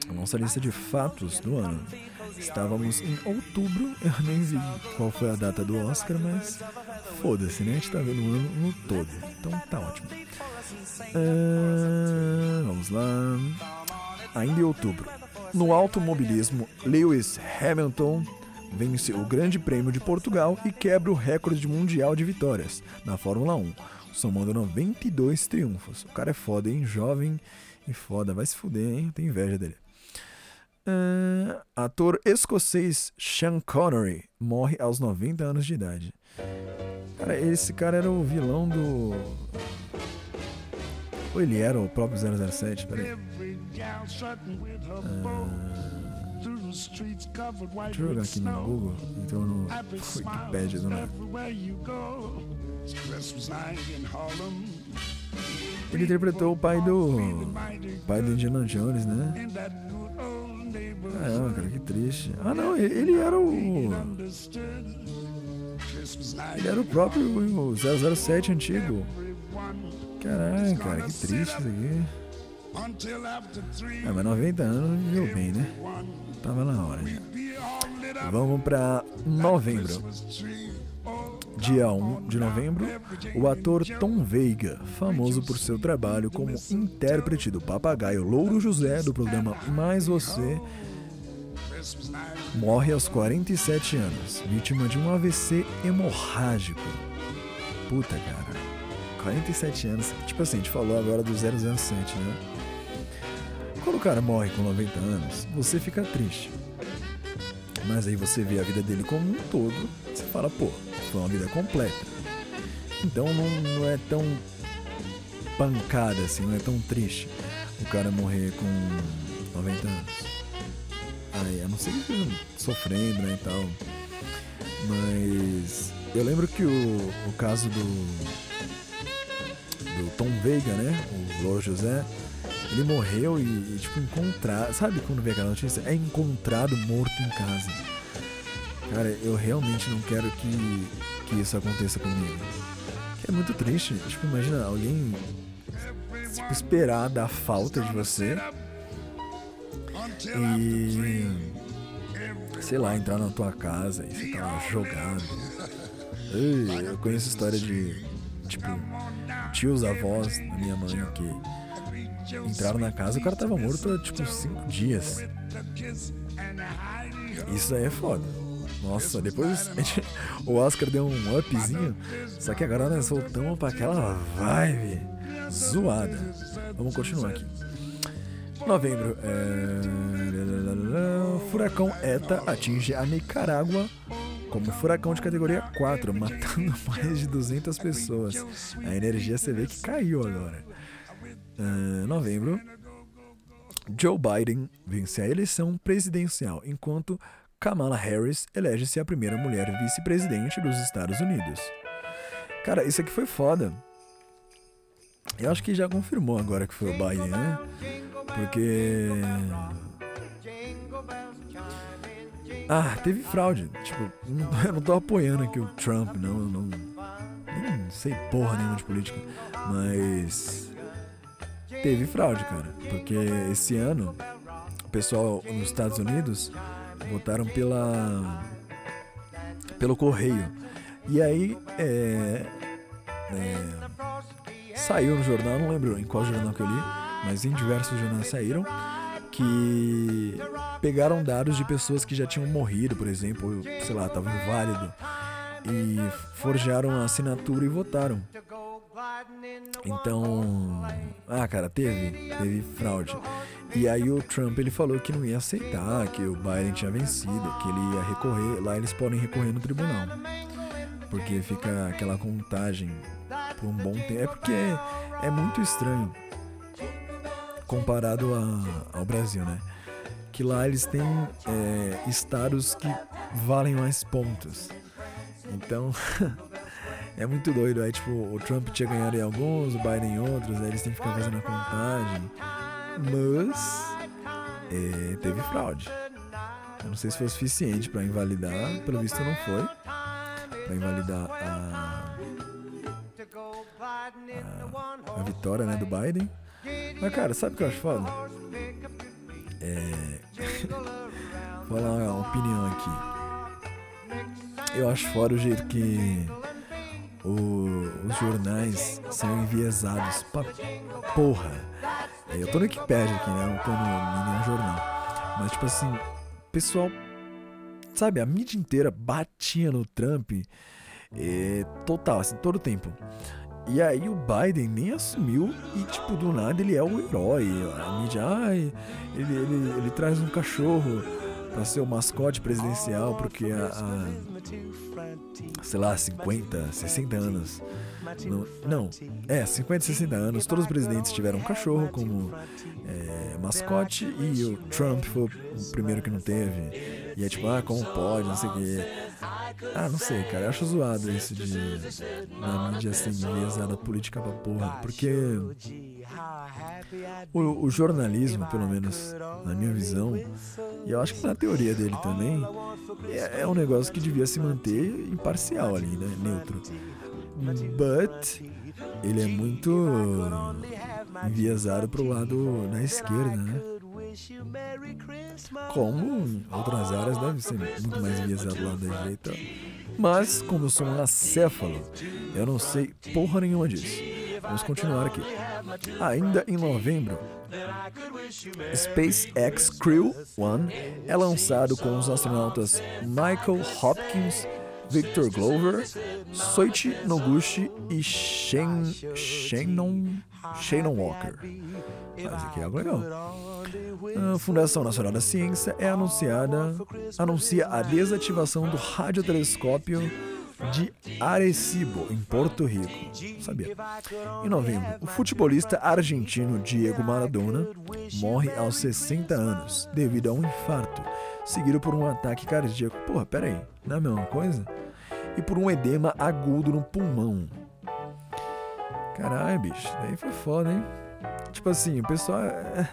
a nossa lista de fatos do ano. Estávamos em outubro, eu nem vi qual foi a data do Oscar, mas foda-se, né? A gente tá vendo o ano no todo. Então tá ótimo. Ah, vamos lá. Ainda em outubro. No automobilismo, Lewis Hamilton vence o Grande Prêmio de Portugal e quebra o recorde mundial de vitórias na Fórmula 1, somando 92 triunfos. O cara é foda, hein? Jovem e foda. Vai se fuder, hein? Tenho inveja dele. Uh, ator escocês Sean Connery morre aos 90 anos de idade. Cara, esse cara era o vilão do. Ou ele era o próprio 007? Peraí. Uh, deixa eu jogar aqui no Google. Então no Wikipedia do nada. Ele interpretou o pai do. pai do Indiana Jones, né? Caramba, cara, que triste. Ah, não, ele era o. Ele era o próprio 007 antigo. Caralho, cara, que triste isso aqui. Ah, mas 90 anos viveu bem, né? Tava na hora já. Vamos pra novembro. Dia 1 de novembro, o ator Tom Veiga, famoso por seu trabalho como intérprete do papagaio Louro José do programa Mais Você, morre aos 47 anos, vítima de um AVC hemorrágico. Puta, cara. 47 anos. Tipo assim, a gente falou agora do 007, né? Quando o cara morre com 90 anos, você fica triste. Mas aí você vê a vida dele como um todo, você fala, pô, foi uma vida completa. Então não, não é tão pancada assim, não é tão triste o cara morrer com 90 anos. Aí, a não ser que sofrendo, né, e tal. Mas eu lembro que o, o caso do do Tom Veiga, né, o Louro José, ele morreu e, e tipo, encontrar, sabe quando vê aquela notícia? É encontrado morto em casa. Cara, eu realmente não quero que, que isso aconteça comigo. É muito triste. Tipo, imagina alguém tipo, esperar da falta de você e sei lá, entrar na tua casa e tá lá. Eu conheço história de tipo tios avós da minha mãe que entraram na casa e o cara tava morto há tipo cinco dias. Isso aí é foda. Nossa, depois [LAUGHS] o Oscar deu um upzinho, só que agora nós voltamos para aquela vibe zoada. Vamos continuar aqui. Novembro. É... [LAUGHS] Furacão ETA atinge a Nicarágua como furacão de categoria 4, matando [LAUGHS] mais de 200 pessoas. A energia você vê que caiu agora. Uh, novembro. Joe Biden vence a eleição presidencial, enquanto Kamala Harris elege-se a primeira mulher vice-presidente dos Estados Unidos. Cara, isso aqui foi foda. Eu acho que já confirmou agora que foi o Biden, né? Porque. Ah, teve fraude. Tipo, eu não tô apoiando aqui o Trump, não. Eu não nem sei porra nenhuma de política. Mas. Teve fraude, cara. Porque esse ano, o pessoal nos Estados Unidos votaram pela. pelo correio. E aí, é, é, saiu no jornal, não lembro em qual jornal que eu li, mas em diversos jornais saíram que pegaram dados de pessoas que já tinham morrido, por exemplo, sei lá, estavam inválido, e forjaram a assinatura e votaram. Então, ah, cara, teve, teve fraude. E aí o Trump ele falou que não ia aceitar, que o Biden tinha vencido, que ele ia recorrer, lá eles podem recorrer no tribunal. Porque fica aquela contagem por um bom tempo. É porque é muito estranho comparado a, ao Brasil, né? Que lá eles têm é, estados que valem mais pontos. Então, [LAUGHS] é muito doido. Aí, tipo, o Trump tinha ganhado em alguns, o Biden em outros, aí eles têm que ficar fazendo a contagem. Mas, é, teve fraude. Eu não sei se foi o suficiente para invalidar, pelo visto não foi. Para invalidar a, a, a vitória né, do Biden. Mas, cara, sabe o que eu acho foda? É. [LAUGHS] Vou falar uma opinião aqui. Eu acho foda o jeito que o, os jornais são enviesados pra porra. É, eu tô no Wikipedia aqui, né? Não tô no, nenhum jornal. Mas, tipo assim, pessoal. Sabe, a mídia inteira batia no Trump. É, total, assim, todo o tempo. E aí o Biden nem assumiu e, tipo, do nada ele é o herói. A mídia, ai, ele, ele, ele traz um cachorro para ser o mascote presidencial porque a, a, sei lá, 50, 60 anos. Não, não, é, 50, 60 anos, todos os presidentes tiveram um cachorro como é, mascote e o Trump foi o primeiro que não teve. E é tipo, ah, como pode, não sei o quê. Ah, não sei, cara. Eu acho zoado isso de. Na mídia assim, enviesada política pra porra. Porque. O, o, jornalismo, pelo menos na minha visão, e eu acho que na teoria dele também, é, é um negócio que devia se manter imparcial ali, né? Neutro. But ele é muito enviesado pro lado da esquerda, né? Como outras áreas deve ser muito mais enviesado lá da direita. Mas, como eu sou um acéfalo, eu não sei porra nenhuma disso. Vamos continuar aqui. Ainda em novembro, SpaceX Crew One é lançado com os astronautas Michael Hopkins, Victor Glover, Soichi Noguchi e Shannon, Shannon Walker. Mas aqui é algo legal. A Fundação Nacional da Ciência é anunciada, anuncia a desativação do radiotelescópio de Arecibo, em Porto Rico. Sabia? Em novembro, o futebolista argentino Diego Maradona morre aos 60 anos devido a um infarto, seguido por um ataque cardíaco. Porra, pera aí, não é a mesma coisa? E por um edema agudo no pulmão. Caralho, bicho, daí foi foda, hein? Tipo assim, o pessoal. É,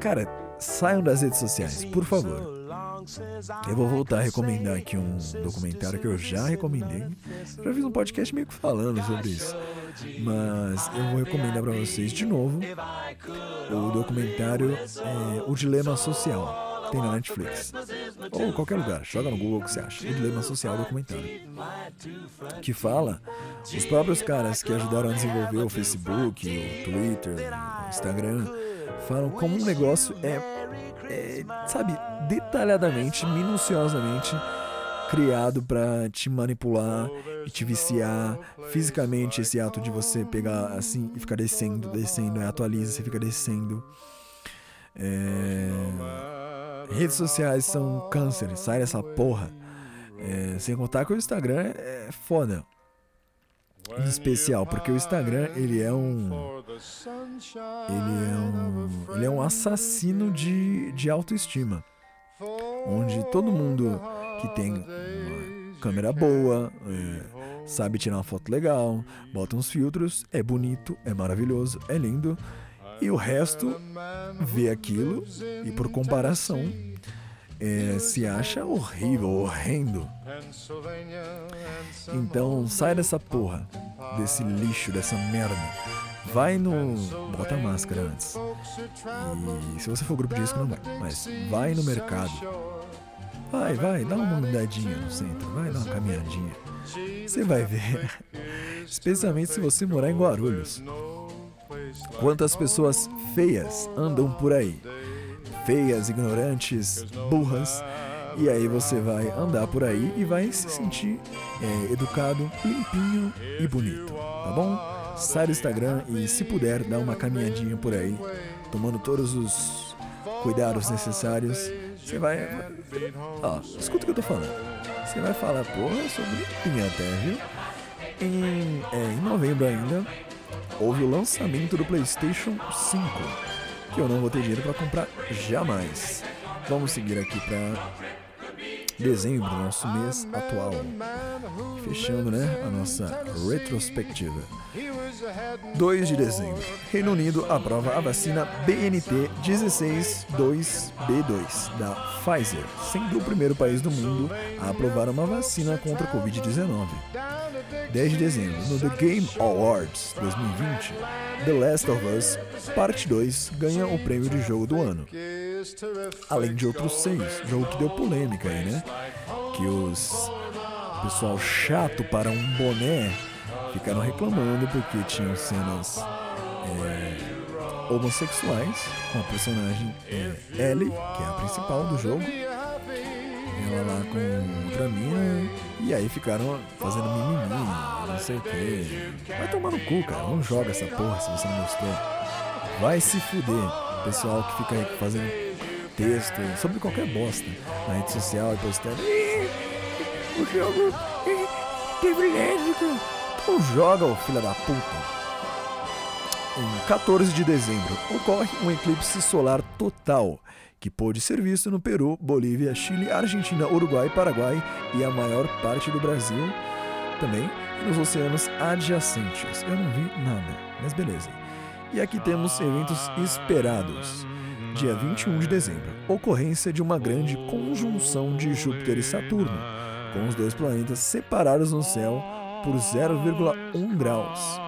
cara, saiam das redes sociais, por favor. Eu vou voltar a recomendar aqui um documentário que eu já recomendei. Já fiz um podcast meio que falando sobre isso. Mas eu vou recomendar para vocês de novo o documentário é, O Dilema Social. Tem na Netflix. Ou qualquer lugar. Joga no Google o que você acha. O Dilema Social documentário. Que fala os próprios caras que ajudaram a desenvolver o Facebook, o Twitter, o Instagram, falam como um negócio é, é sabe, detalhadamente, minuciosamente criado para te manipular e te viciar fisicamente esse ato de você pegar assim e ficar descendo, descendo, atualiza, você fica descendo. É... Redes sociais são câncer, sai dessa porra. É, sem contar que o Instagram é foda. Em especial, porque o Instagram ele é um. Ele é um. Ele é um assassino de, de autoestima. Onde todo mundo que tem uma câmera boa, é, sabe tirar uma foto legal, bota uns filtros, é bonito, é maravilhoso, é lindo e o resto vê aquilo e, por comparação, é, se acha horrível, horrendo. Então sai dessa porra, desse lixo, dessa merda. Vai no. Bota a máscara antes. E se você for grupo de risco, não vai. Mas vai no mercado. Vai, vai, dá uma andadinha no centro. Vai dar uma caminhadinha. Você vai ver. [LAUGHS] Especialmente se você morar em Guarulhos. Quantas pessoas feias andam por aí? feias, ignorantes, burras. E aí você vai andar por aí e vai se sentir é, educado, limpinho e bonito, tá bom? Sai do Instagram e se puder dá uma caminhadinha por aí, tomando todos os cuidados necessários. Você vai, ó, escuta o que eu tô falando. Você vai falar, porra, eu sou até, viu? Em, é, em novembro ainda houve o lançamento do PlayStation 5, que eu não vou ter dinheiro para comprar jamais. Vamos seguir aqui para dezembro, nosso mês atual. Fechando, né, a nossa retrospectiva. 2 de dezembro. Reino Unido aprova a vacina BNT 162B2 da Pfizer, sendo o primeiro país do mundo a aprovar uma vacina contra a Covid-19. 10 de dezembro, no The Game Awards 2020, The Last of Us Parte 2 ganha o prêmio de jogo do ano. Além de outros seis, jogo que deu polêmica aí, né? Que os pessoal chato para um boné ficaram reclamando porque tinham cenas é, homossexuais com a personagem é, Ellie, que é a principal do jogo. Ela lá com mina. E aí ficaram fazendo mimimi, não sei o que. Vai tomar no cu, cara. Não joga essa porra se você não gostou. Vai se fuder. Pessoal que fica aí fazendo texto sobre qualquer bosta na rede social e postando. O jogo teve lésbica. Não joga, ô filho da puta. Em 14 de dezembro ocorre um eclipse solar total que pôde ser visto no Peru, Bolívia, Chile, Argentina, Uruguai, Paraguai e a maior parte do Brasil também e nos oceanos adjacentes. Eu não vi nada, mas beleza. E aqui temos eventos esperados. Dia 21 de dezembro, ocorrência de uma grande conjunção de Júpiter e Saturno, com os dois planetas separados no céu por 0,1 graus.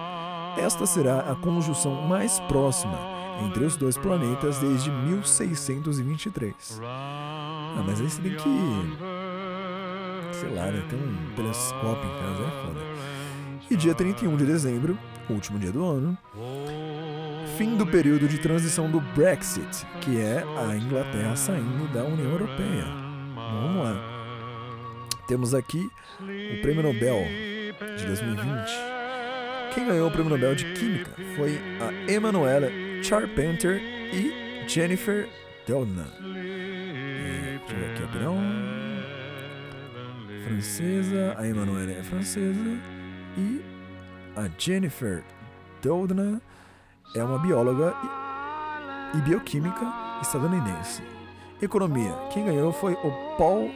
Esta será a conjunção mais próxima entre os dois planetas desde 1623. Ah, mas aí você tem que. Sei lá, né? Tem um telescópio em casa, é foda. E dia 31 de dezembro, último dia do ano, fim do período de transição do Brexit, que é a Inglaterra saindo da União Europeia. Vamos lá. Temos aqui o Prêmio Nobel de 2020. Quem ganhou o Prêmio Nobel de Química foi a Emanuela Charpenter e Jennifer Doudna. Deixa eu ver aqui, rapidão. Francesa, a Emanuela é francesa e a Jennifer Doudna é uma bióloga e, bioquímica estadunidense. Economia, quem ganhou foi o Paul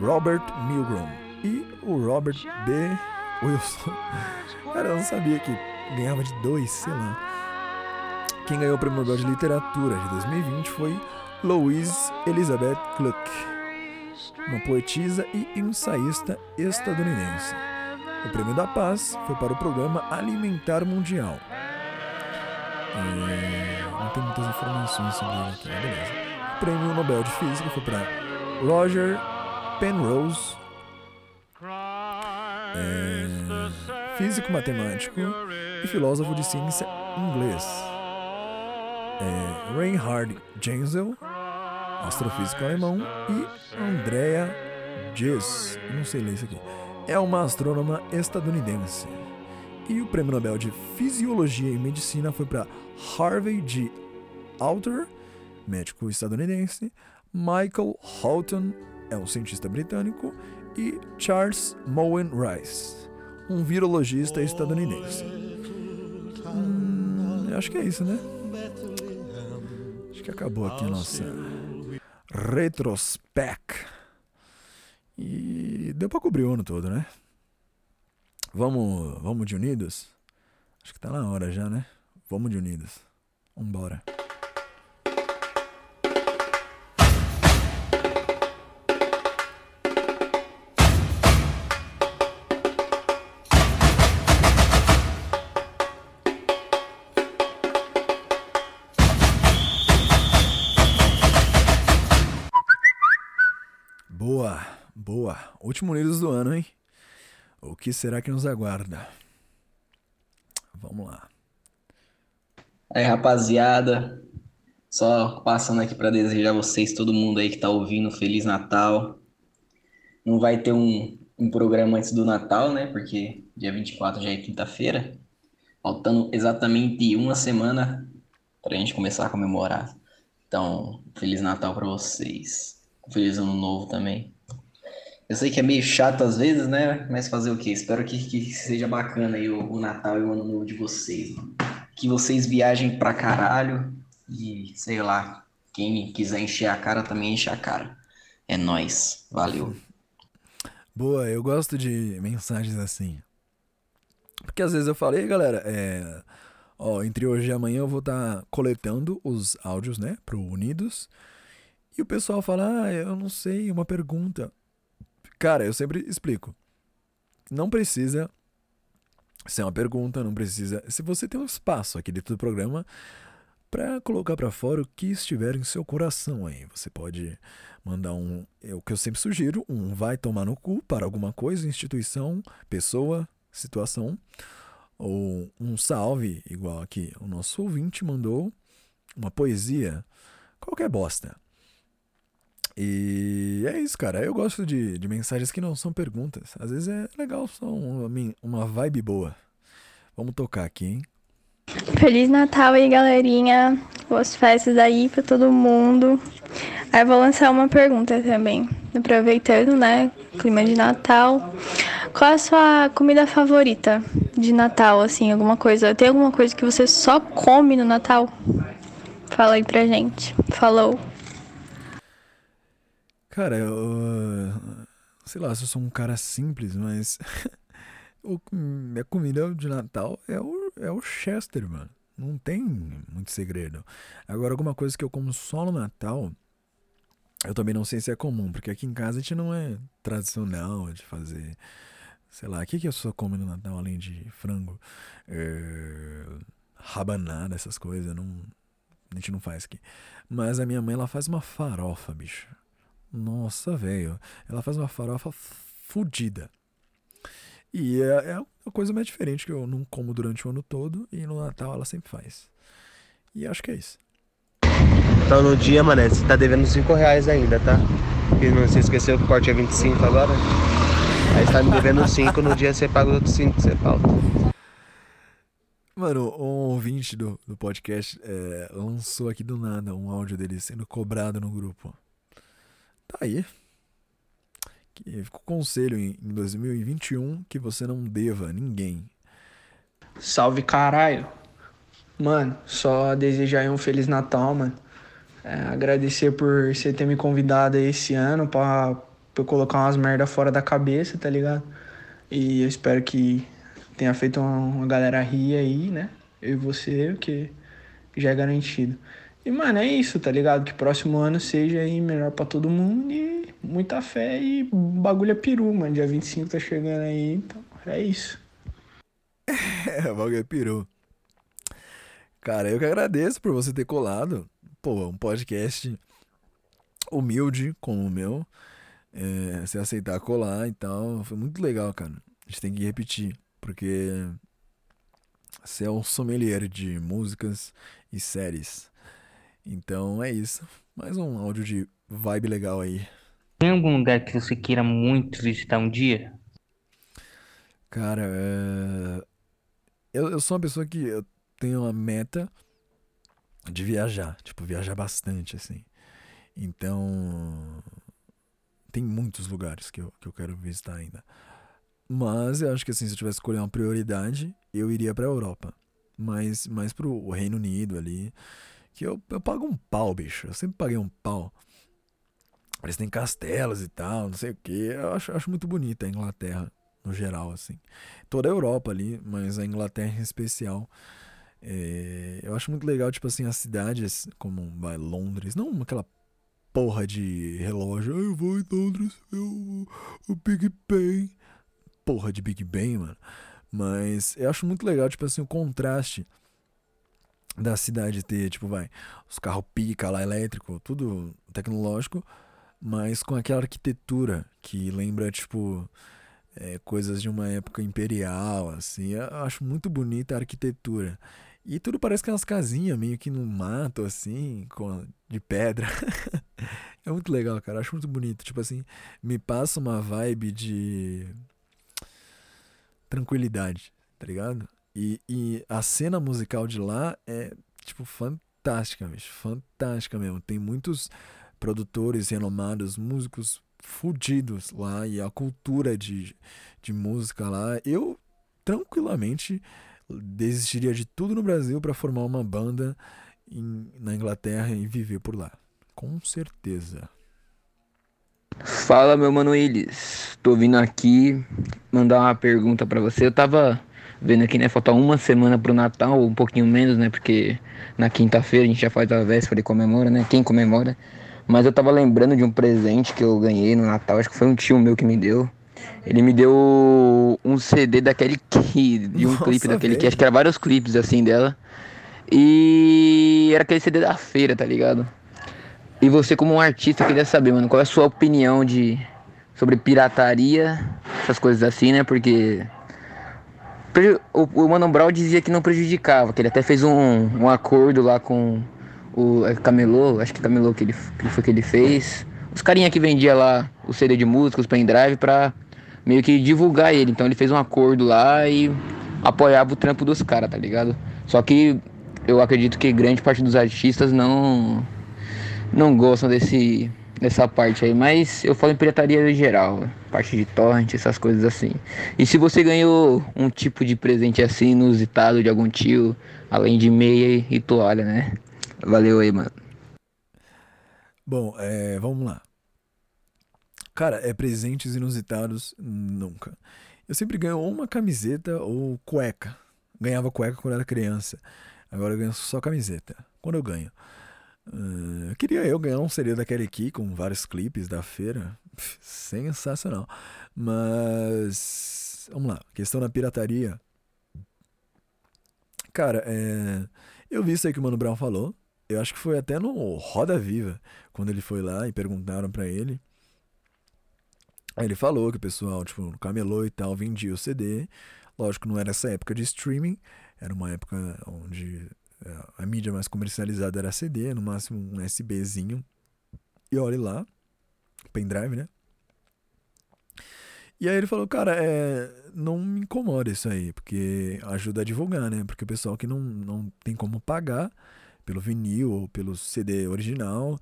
Robert Milgrom e o Robert B. Wilson. Cara, eu não sabia que ganhava de dois, sei lá. Quem ganhou o Prêmio Nobel de Literatura de 2020 foi Louise Elizabeth Gluck, uma poetisa e ensaísta estadunidense. O Prêmio da Paz foi para o Programa Alimentar Mundial. É, não tem muitas informações sobre ele aqui, mas beleza. O Prêmio Nobel de Física foi para Roger Penrose, é, físico matemático e filósofo de ciência inglês. É, Reinhard Genzel, astrofísico alemão, e Andrea Ghez, não sei ler isso aqui, é uma astrônoma estadunidense. E o Prêmio Nobel de Fisiologia e Medicina foi para Harvey G. Alter, médico estadunidense, Michael Houghton, é um cientista britânico, e Charles Mowen Rice, um virologista estadunidense. Hum, acho que é isso, né? Acho que acabou aqui a nossa retrospec. E deu pra cobrir o ano todo, né? Vamos, vamos de Unidos? Acho que tá na hora já, né? Vamos de Unidos. Vambora. Boa. Último Unidos do ano, hein? O que será que nos aguarda? Vamos lá. Aí, rapaziada, Só passando aqui para desejar a vocês, todo mundo aí que tá ouvindo, Feliz Natal. Não vai ter um, um programa antes do Natal, né? Porque dia 24 já é quinta-feira. Faltando exatamente uma semana pra gente começar a comemorar. Então, Feliz Natal para vocês. Feliz Ano Novo também. Eu sei que é meio chato às vezes, né? Mas fazer o quê? Espero que, que seja bacana aí o, o Natal e o Ano Novo de vocês, mano. Que vocês viajem pra caralho e, sei lá, quem quiser encher a cara também enche a cara. É nóis. Valeu. Boa, eu gosto de mensagens assim. Porque às vezes eu falei, galera, é. Ó, entre hoje e amanhã eu vou estar tá coletando os áudios, né, pro Unidos. E o pessoal fala, ah, eu não sei, uma pergunta. Cara, eu sempre explico. Não precisa ser uma pergunta, não precisa. Se você tem um espaço aqui dentro do programa para colocar para fora o que estiver em seu coração aí, você pode mandar um, é o que eu sempre sugiro, um vai tomar no cu para alguma coisa, instituição, pessoa, situação, ou um salve, igual aqui o nosso ouvinte mandou uma poesia, qualquer bosta. E é isso, cara. Eu gosto de, de mensagens que não são perguntas. Às vezes é legal, só uma, uma vibe boa. Vamos tocar aqui, hein? Feliz Natal aí, galerinha. Boas festas aí pra todo mundo. Aí vou lançar uma pergunta também. Aproveitando, né? Clima de Natal. Qual a sua comida favorita de Natal, assim? Alguma coisa? Tem alguma coisa que você só come no Natal? Fala aí pra gente. Falou. Cara, eu. Sei lá, eu sou um cara simples, mas. [LAUGHS] o, minha comida de Natal é o, é o Chester, mano. Não tem muito segredo. Agora, alguma coisa que eu como só no Natal. Eu também não sei se é comum, porque aqui em casa a gente não é tradicional de fazer. Sei lá, o que, que eu só como no Natal além de frango? É, rabanada, essas coisas. Não, a gente não faz aqui. Mas a minha mãe, ela faz uma farofa, bicho. Nossa, velho. Ela faz uma farofa fodida. E é, é uma coisa mais diferente que eu não como durante o ano todo e no Natal ela sempre faz. E acho que é isso. Então no dia, mané, você tá devendo 5 reais ainda, tá? Porque não se esqueceu que o corte é 25 agora. Aí você tá me devendo [LAUGHS] 5, no dia você paga os outros 5 que você falta. Mano, um ouvinte do, do podcast é, lançou aqui do nada um áudio dele sendo cobrado no grupo. Tá aí. Fica o conselho em, em 2021 que você não deva a ninguém. Salve caralho. Mano, só desejar um Feliz Natal, mano. É, agradecer por você ter me convidado esse ano pra, pra eu colocar umas merda fora da cabeça, tá ligado? E eu espero que tenha feito uma, uma galera rir aí, né? Eu e você, que já é garantido. E, mano, é isso, tá ligado? Que próximo ano seja aí melhor pra todo mundo e muita fé e bagulho é peru, mano. Dia 25 tá chegando aí, então é isso. [LAUGHS] É, bagulho é peru. Cara, eu que agradeço por você ter colado. Pô, um podcast humilde como o meu. É, você aceitar colar e tal. Foi muito legal, cara. A gente tem que repetir. Porque você é um sommelier de músicas e séries. Então é isso. Mais um áudio de vibe legal aí. Tem algum lugar que você queira muito visitar um dia? Cara, é... eu, eu sou uma pessoa que eu tenho uma meta de viajar. Tipo, viajar bastante, assim. Então. Tem muitos lugares que eu, que eu quero visitar ainda. Mas eu acho que assim, se eu tivesse escolher uma prioridade, eu iria pra Europa. Mas mais pro Reino Unido ali que eu, eu pago um pau, bicho. Eu sempre paguei um pau. Eles têm castelos e tal, não sei o que. Eu acho, acho muito bonita a Inglaterra, no geral, assim. Toda a Europa ali, mas a Inglaterra em especial. É, eu acho muito legal, tipo assim, as cidades como vai Londres, não aquela porra de relógio. Eu vou em Londres o, o Big Ben. Porra de Big Ben, mano. Mas eu acho muito legal, tipo assim, o contraste da cidade ter, tipo, vai, os carros pica lá elétrico, tudo tecnológico, mas com aquela arquitetura que lembra, tipo, é, coisas de uma época imperial, assim. Eu acho muito bonita a arquitetura. E tudo parece que é umas casinhas meio que no mato, assim, com, de pedra. [LAUGHS] é muito legal, cara. Acho muito bonito. Tipo assim, me passa uma vibe de tranquilidade, tá ligado? E, e a cena musical de lá é, tipo, fantástica, bicho. Fantástica mesmo. Tem muitos produtores renomados, músicos fudidos lá e a cultura de, de música lá. Eu tranquilamente desistiria de tudo no Brasil para formar uma banda em, na Inglaterra e viver por lá. Com certeza. Fala, meu mano Willis. Tô vindo aqui mandar uma pergunta para você. Eu tava vendo aqui, né? Falta uma semana pro Natal, um pouquinho menos, né? Porque na quinta-feira a gente já faz a véspera e comemora, né? Quem comemora. Mas eu tava lembrando de um presente que eu ganhei no Natal, acho que foi um tio meu que me deu. Ele me deu um CD daquele [LAUGHS] que. de um Nossa, clipe daquele que, acho que era vários clipes assim dela. E era aquele CD da feira, tá ligado? E você como um artista, queria saber, mano, qual é a sua opinião de sobre pirataria, essas coisas assim, né? Porque o, o Mano Brown dizia que não prejudicava, que ele até fez um, um acordo lá com o é, Camelô, acho que Camelô que ele que foi que ele fez. Os carinha que vendia lá o CD de música, os pendrive pra meio que divulgar ele. Então ele fez um acordo lá e apoiava o trampo dos caras, tá ligado? Só que eu acredito que grande parte dos artistas não não gostam desse dessa parte aí, mas eu falo em pirataria em geral, parte de torrent, essas coisas assim. E se você ganhou um tipo de presente assim inusitado de algum tio, além de meia e toalha, né? Valeu aí, mano. Bom, é, vamos lá. Cara, é presentes inusitados nunca. Eu sempre ganho uma camiseta ou cueca. Ganhava cueca quando era criança. Agora eu ganho só camiseta. Quando eu ganho. Eu queria eu ganhar um CD daquele aqui com vários clipes da feira. Pff, Sensacional. Mas. Vamos lá. Questão da pirataria. Cara, é, eu vi isso aí que o Mano Brown falou. Eu acho que foi até no Roda Viva, quando ele foi lá e perguntaram pra ele. Ele falou que o pessoal, tipo, no camelô e tal, vendia o CD. Lógico, não era essa época de streaming, era uma época onde a mídia mais comercializada era CD, no máximo um SBzinho. E olhe lá, pendrive, né? E aí ele falou, cara, é, não me incomoda isso aí, porque ajuda a divulgar, né? Porque o pessoal que não, não tem como pagar pelo vinil ou pelo CD original,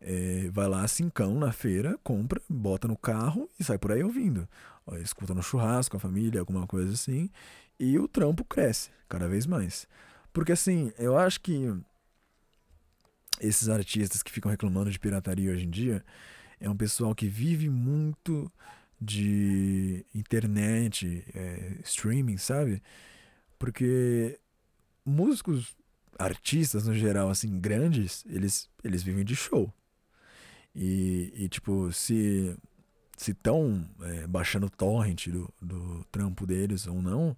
é, vai lá cincão na feira, compra, bota no carro e sai por aí ouvindo. Ó, escuta no churrasco, a família, alguma coisa assim, e o trampo cresce cada vez mais. Porque assim, eu acho que esses artistas que ficam reclamando de pirataria hoje em dia é um pessoal que vive muito de internet, é, streaming, sabe? Porque músicos, artistas no geral, assim, grandes, eles, eles vivem de show. E, e tipo, se se estão baixando o torrent do, do trampo deles ou não,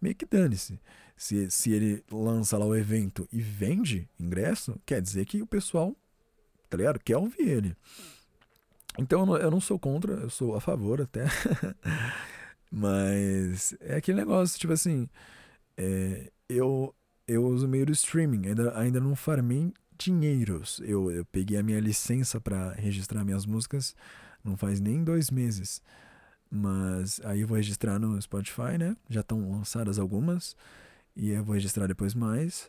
meio que dane-se. Se, se ele lança lá o evento e vende ingresso, quer dizer que o pessoal, tá ligado? Quer ouvir ele. Então eu não, eu não sou contra, eu sou a favor até. [LAUGHS] Mas é aquele negócio, tipo assim, é, eu, eu uso meio do streaming, ainda, ainda não farmei dinheiros. Eu, eu peguei a minha licença para registrar minhas músicas não faz nem dois meses. Mas aí eu vou registrar no Spotify, né? Já estão lançadas algumas. E eu vou registrar depois mais.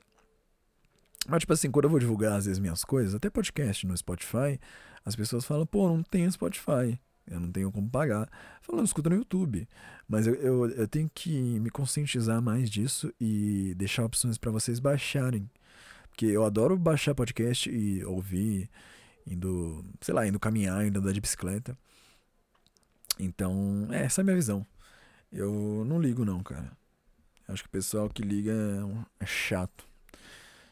Mas, tipo assim, quando eu vou divulgar às vezes minhas coisas, até podcast no Spotify, as pessoas falam, pô, não tenho Spotify. Eu não tenho como pagar. Falando, escuta no YouTube. Mas eu, eu, eu tenho que me conscientizar mais disso e deixar opções para vocês baixarem. Porque eu adoro baixar podcast e ouvir, indo, sei lá, indo caminhar, indo andar de bicicleta. Então, é, essa é a minha visão. Eu não ligo, não, cara. Acho que o pessoal que liga é, é chato.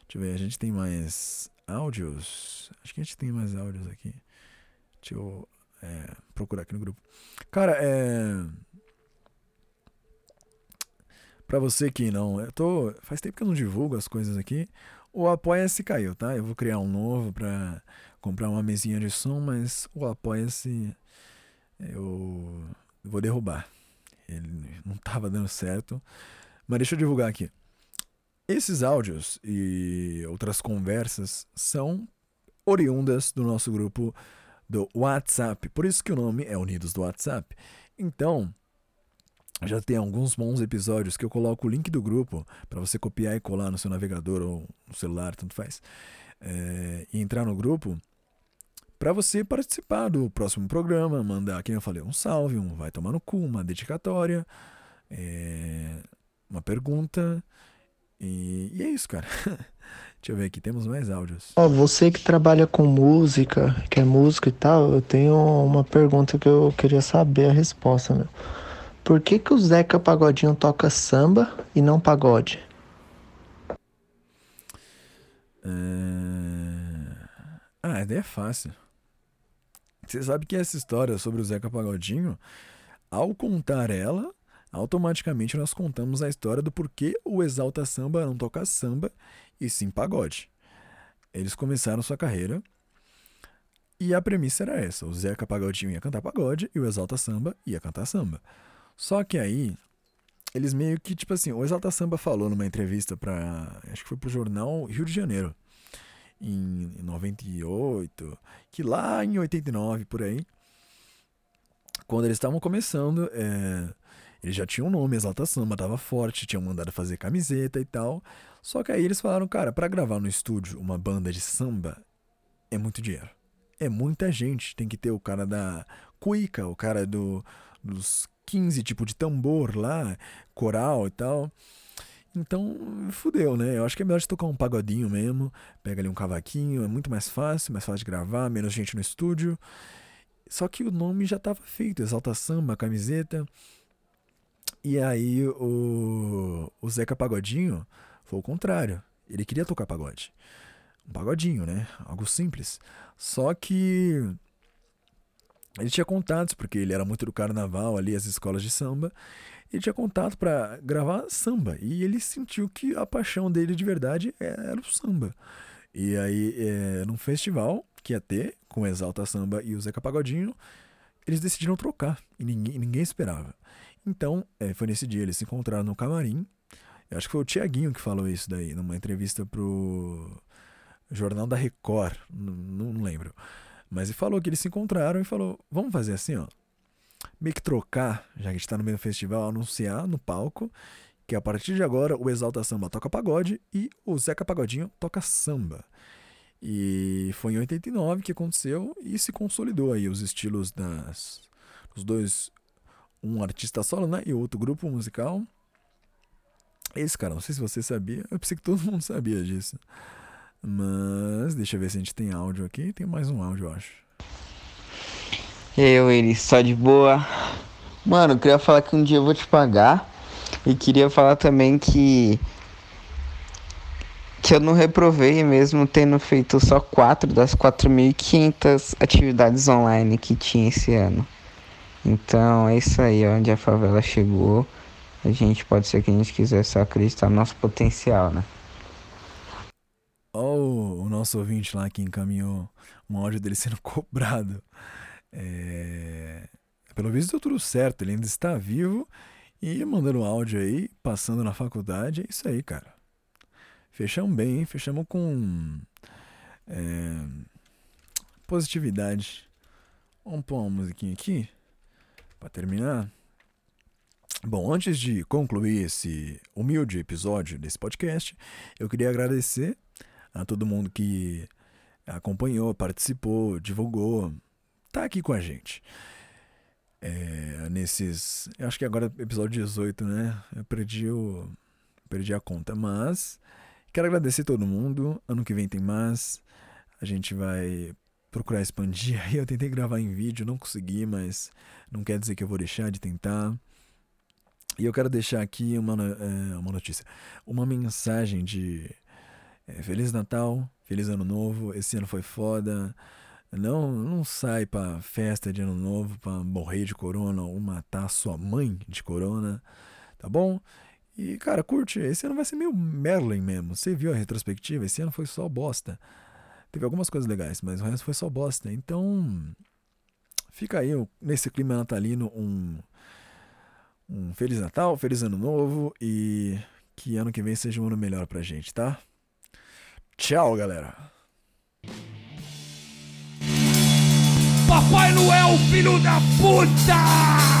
Deixa eu ver, a gente tem mais áudios? Acho que a gente tem mais áudios aqui. Deixa eu é, procurar aqui no grupo. Cara, é. Pra você que não. Eu tô. Faz tempo que eu não divulgo as coisas aqui. O Apoia-se caiu, tá? Eu vou criar um novo pra comprar uma mesinha de som, mas o Apoia-se eu vou derrubar. Ele não tava dando certo. Mas deixa eu divulgar aqui. Esses áudios e outras conversas são oriundas do nosso grupo do WhatsApp. Por isso que o nome é Unidos do WhatsApp. Então, já tem alguns bons episódios que eu coloco o link do grupo para você copiar e colar no seu navegador ou no celular, tanto faz, é, e entrar no grupo para você participar do próximo programa, mandar, quem eu falei, um salve, um vai tomar no cu, uma dedicatória, é, uma pergunta. E, e, é isso, cara. [LAUGHS] Deixa eu ver aqui, temos mais áudios. Ó, oh, você que trabalha com música, que é músico e tal, eu tenho uma pergunta que eu queria saber a resposta, né? Por que, que o Zeca Pagodinho toca samba e não pagode? É... Ah, a ideia é fácil. Você sabe que essa história sobre o Zeca Pagodinho, ao contar ela, automaticamente nós contamos a história do porquê o Exalta Samba não toca samba e sim pagode. Eles começaram sua carreira e a premissa era essa: o Zeca Pagodinho ia cantar pagode e o Exalta Samba ia cantar samba. Só que aí, eles meio que, tipo assim, o Exalta Samba falou numa entrevista para acho que foi pro jornal Rio de Janeiro, em 98, que lá em 89, por aí, quando eles estavam começando, é, eles já tinham um nome, Exalta Samba, tava forte, tinham mandado fazer camiseta e tal. Só que aí eles falaram, cara, para gravar no estúdio uma banda de samba é muito dinheiro. É muita gente. Tem que ter o cara da cuica, o cara do, dos 15 tipo de tambor lá, coral e tal. Então, fudeu, né? Eu acho que é melhor de tocar um pagodinho mesmo. Pega ali um cavaquinho, é muito mais fácil, mais fácil de gravar, menos gente no estúdio. Só que o nome já estava feito, Exalta Samba, camiseta. E aí o, o Zeca Pagodinho foi o contrário. Ele queria tocar pagode. Um pagodinho, né? Algo simples. Só que ele tinha contatos, porque ele era muito do carnaval ali, as escolas de samba. Ele tinha contato para gravar samba. E ele sentiu que a paixão dele de verdade era o samba. E aí, é, num festival que ia ter, com Exalta Samba e o Zeca Pagodinho, eles decidiram trocar. E ninguém, ninguém esperava. Então, é, foi nesse dia, eles se encontraram no camarim. Eu acho que foi o Tiaguinho que falou isso daí, numa entrevista pro Jornal da Record. Não, não lembro. Mas ele falou que eles se encontraram e falou: vamos fazer assim, ó. Meio que trocar, já que a gente tá no meio do festival, anunciar no palco que a partir de agora o Exalta Samba toca pagode e o Zeca Pagodinho toca samba. E foi em 89 que aconteceu e se consolidou aí os estilos das os dois um artista solo, né, e outro grupo musical. Esse cara, não sei se você sabia, eu pensei que todo mundo sabia disso. Mas deixa eu ver se a gente tem áudio aqui. Tem mais um áudio, eu acho. Eu, ele, só de boa. Mano, queria falar que um dia eu vou te pagar. E queria falar também que. Que eu não reprovei mesmo tendo feito só quatro das 4.500 atividades online que tinha esse ano. Então é isso aí, onde a favela chegou. A gente pode ser que a gente quiser só acreditar no nosso potencial, né? oh, o nosso ouvinte lá que encaminhou um áudio dele sendo [LAUGHS] cobrado. É... Pelo visto deu tudo certo, ele ainda está vivo e mandando áudio aí, passando na faculdade. É isso aí, cara. Fechamos bem, hein? Fechamos com é... positividade. Vamos pôr uma musiquinha aqui para terminar. Bom, antes de concluir esse humilde episódio desse podcast, eu queria agradecer a todo mundo que acompanhou, participou, divulgou, tá aqui com a gente. É, nesses. Eu acho que agora é episódio 18, né? Eu perdi, o, perdi a conta, mas quero agradecer todo mundo. Ano que vem tem mais. A gente vai procurar expandir. [LAUGHS] Aí eu tentei gravar em vídeo, não consegui, mas não quer dizer que eu vou deixar de tentar. E eu quero deixar aqui uma, é, uma notícia, uma mensagem de é, Feliz Natal, Feliz Ano Novo, esse ano foi foda. Não, não sai pra festa de ano novo pra morrer de corona ou matar sua mãe de corona, tá bom? E, cara, curte, esse ano vai ser meio Merlin mesmo. Você viu a retrospectiva? Esse ano foi só bosta. Teve algumas coisas legais, mas o resto foi só bosta. Então, fica aí nesse clima natalino um, um Feliz Natal, Feliz Ano Novo e que ano que vem seja um ano melhor pra gente, tá? Tchau, galera! Papai Noel, filho da puta!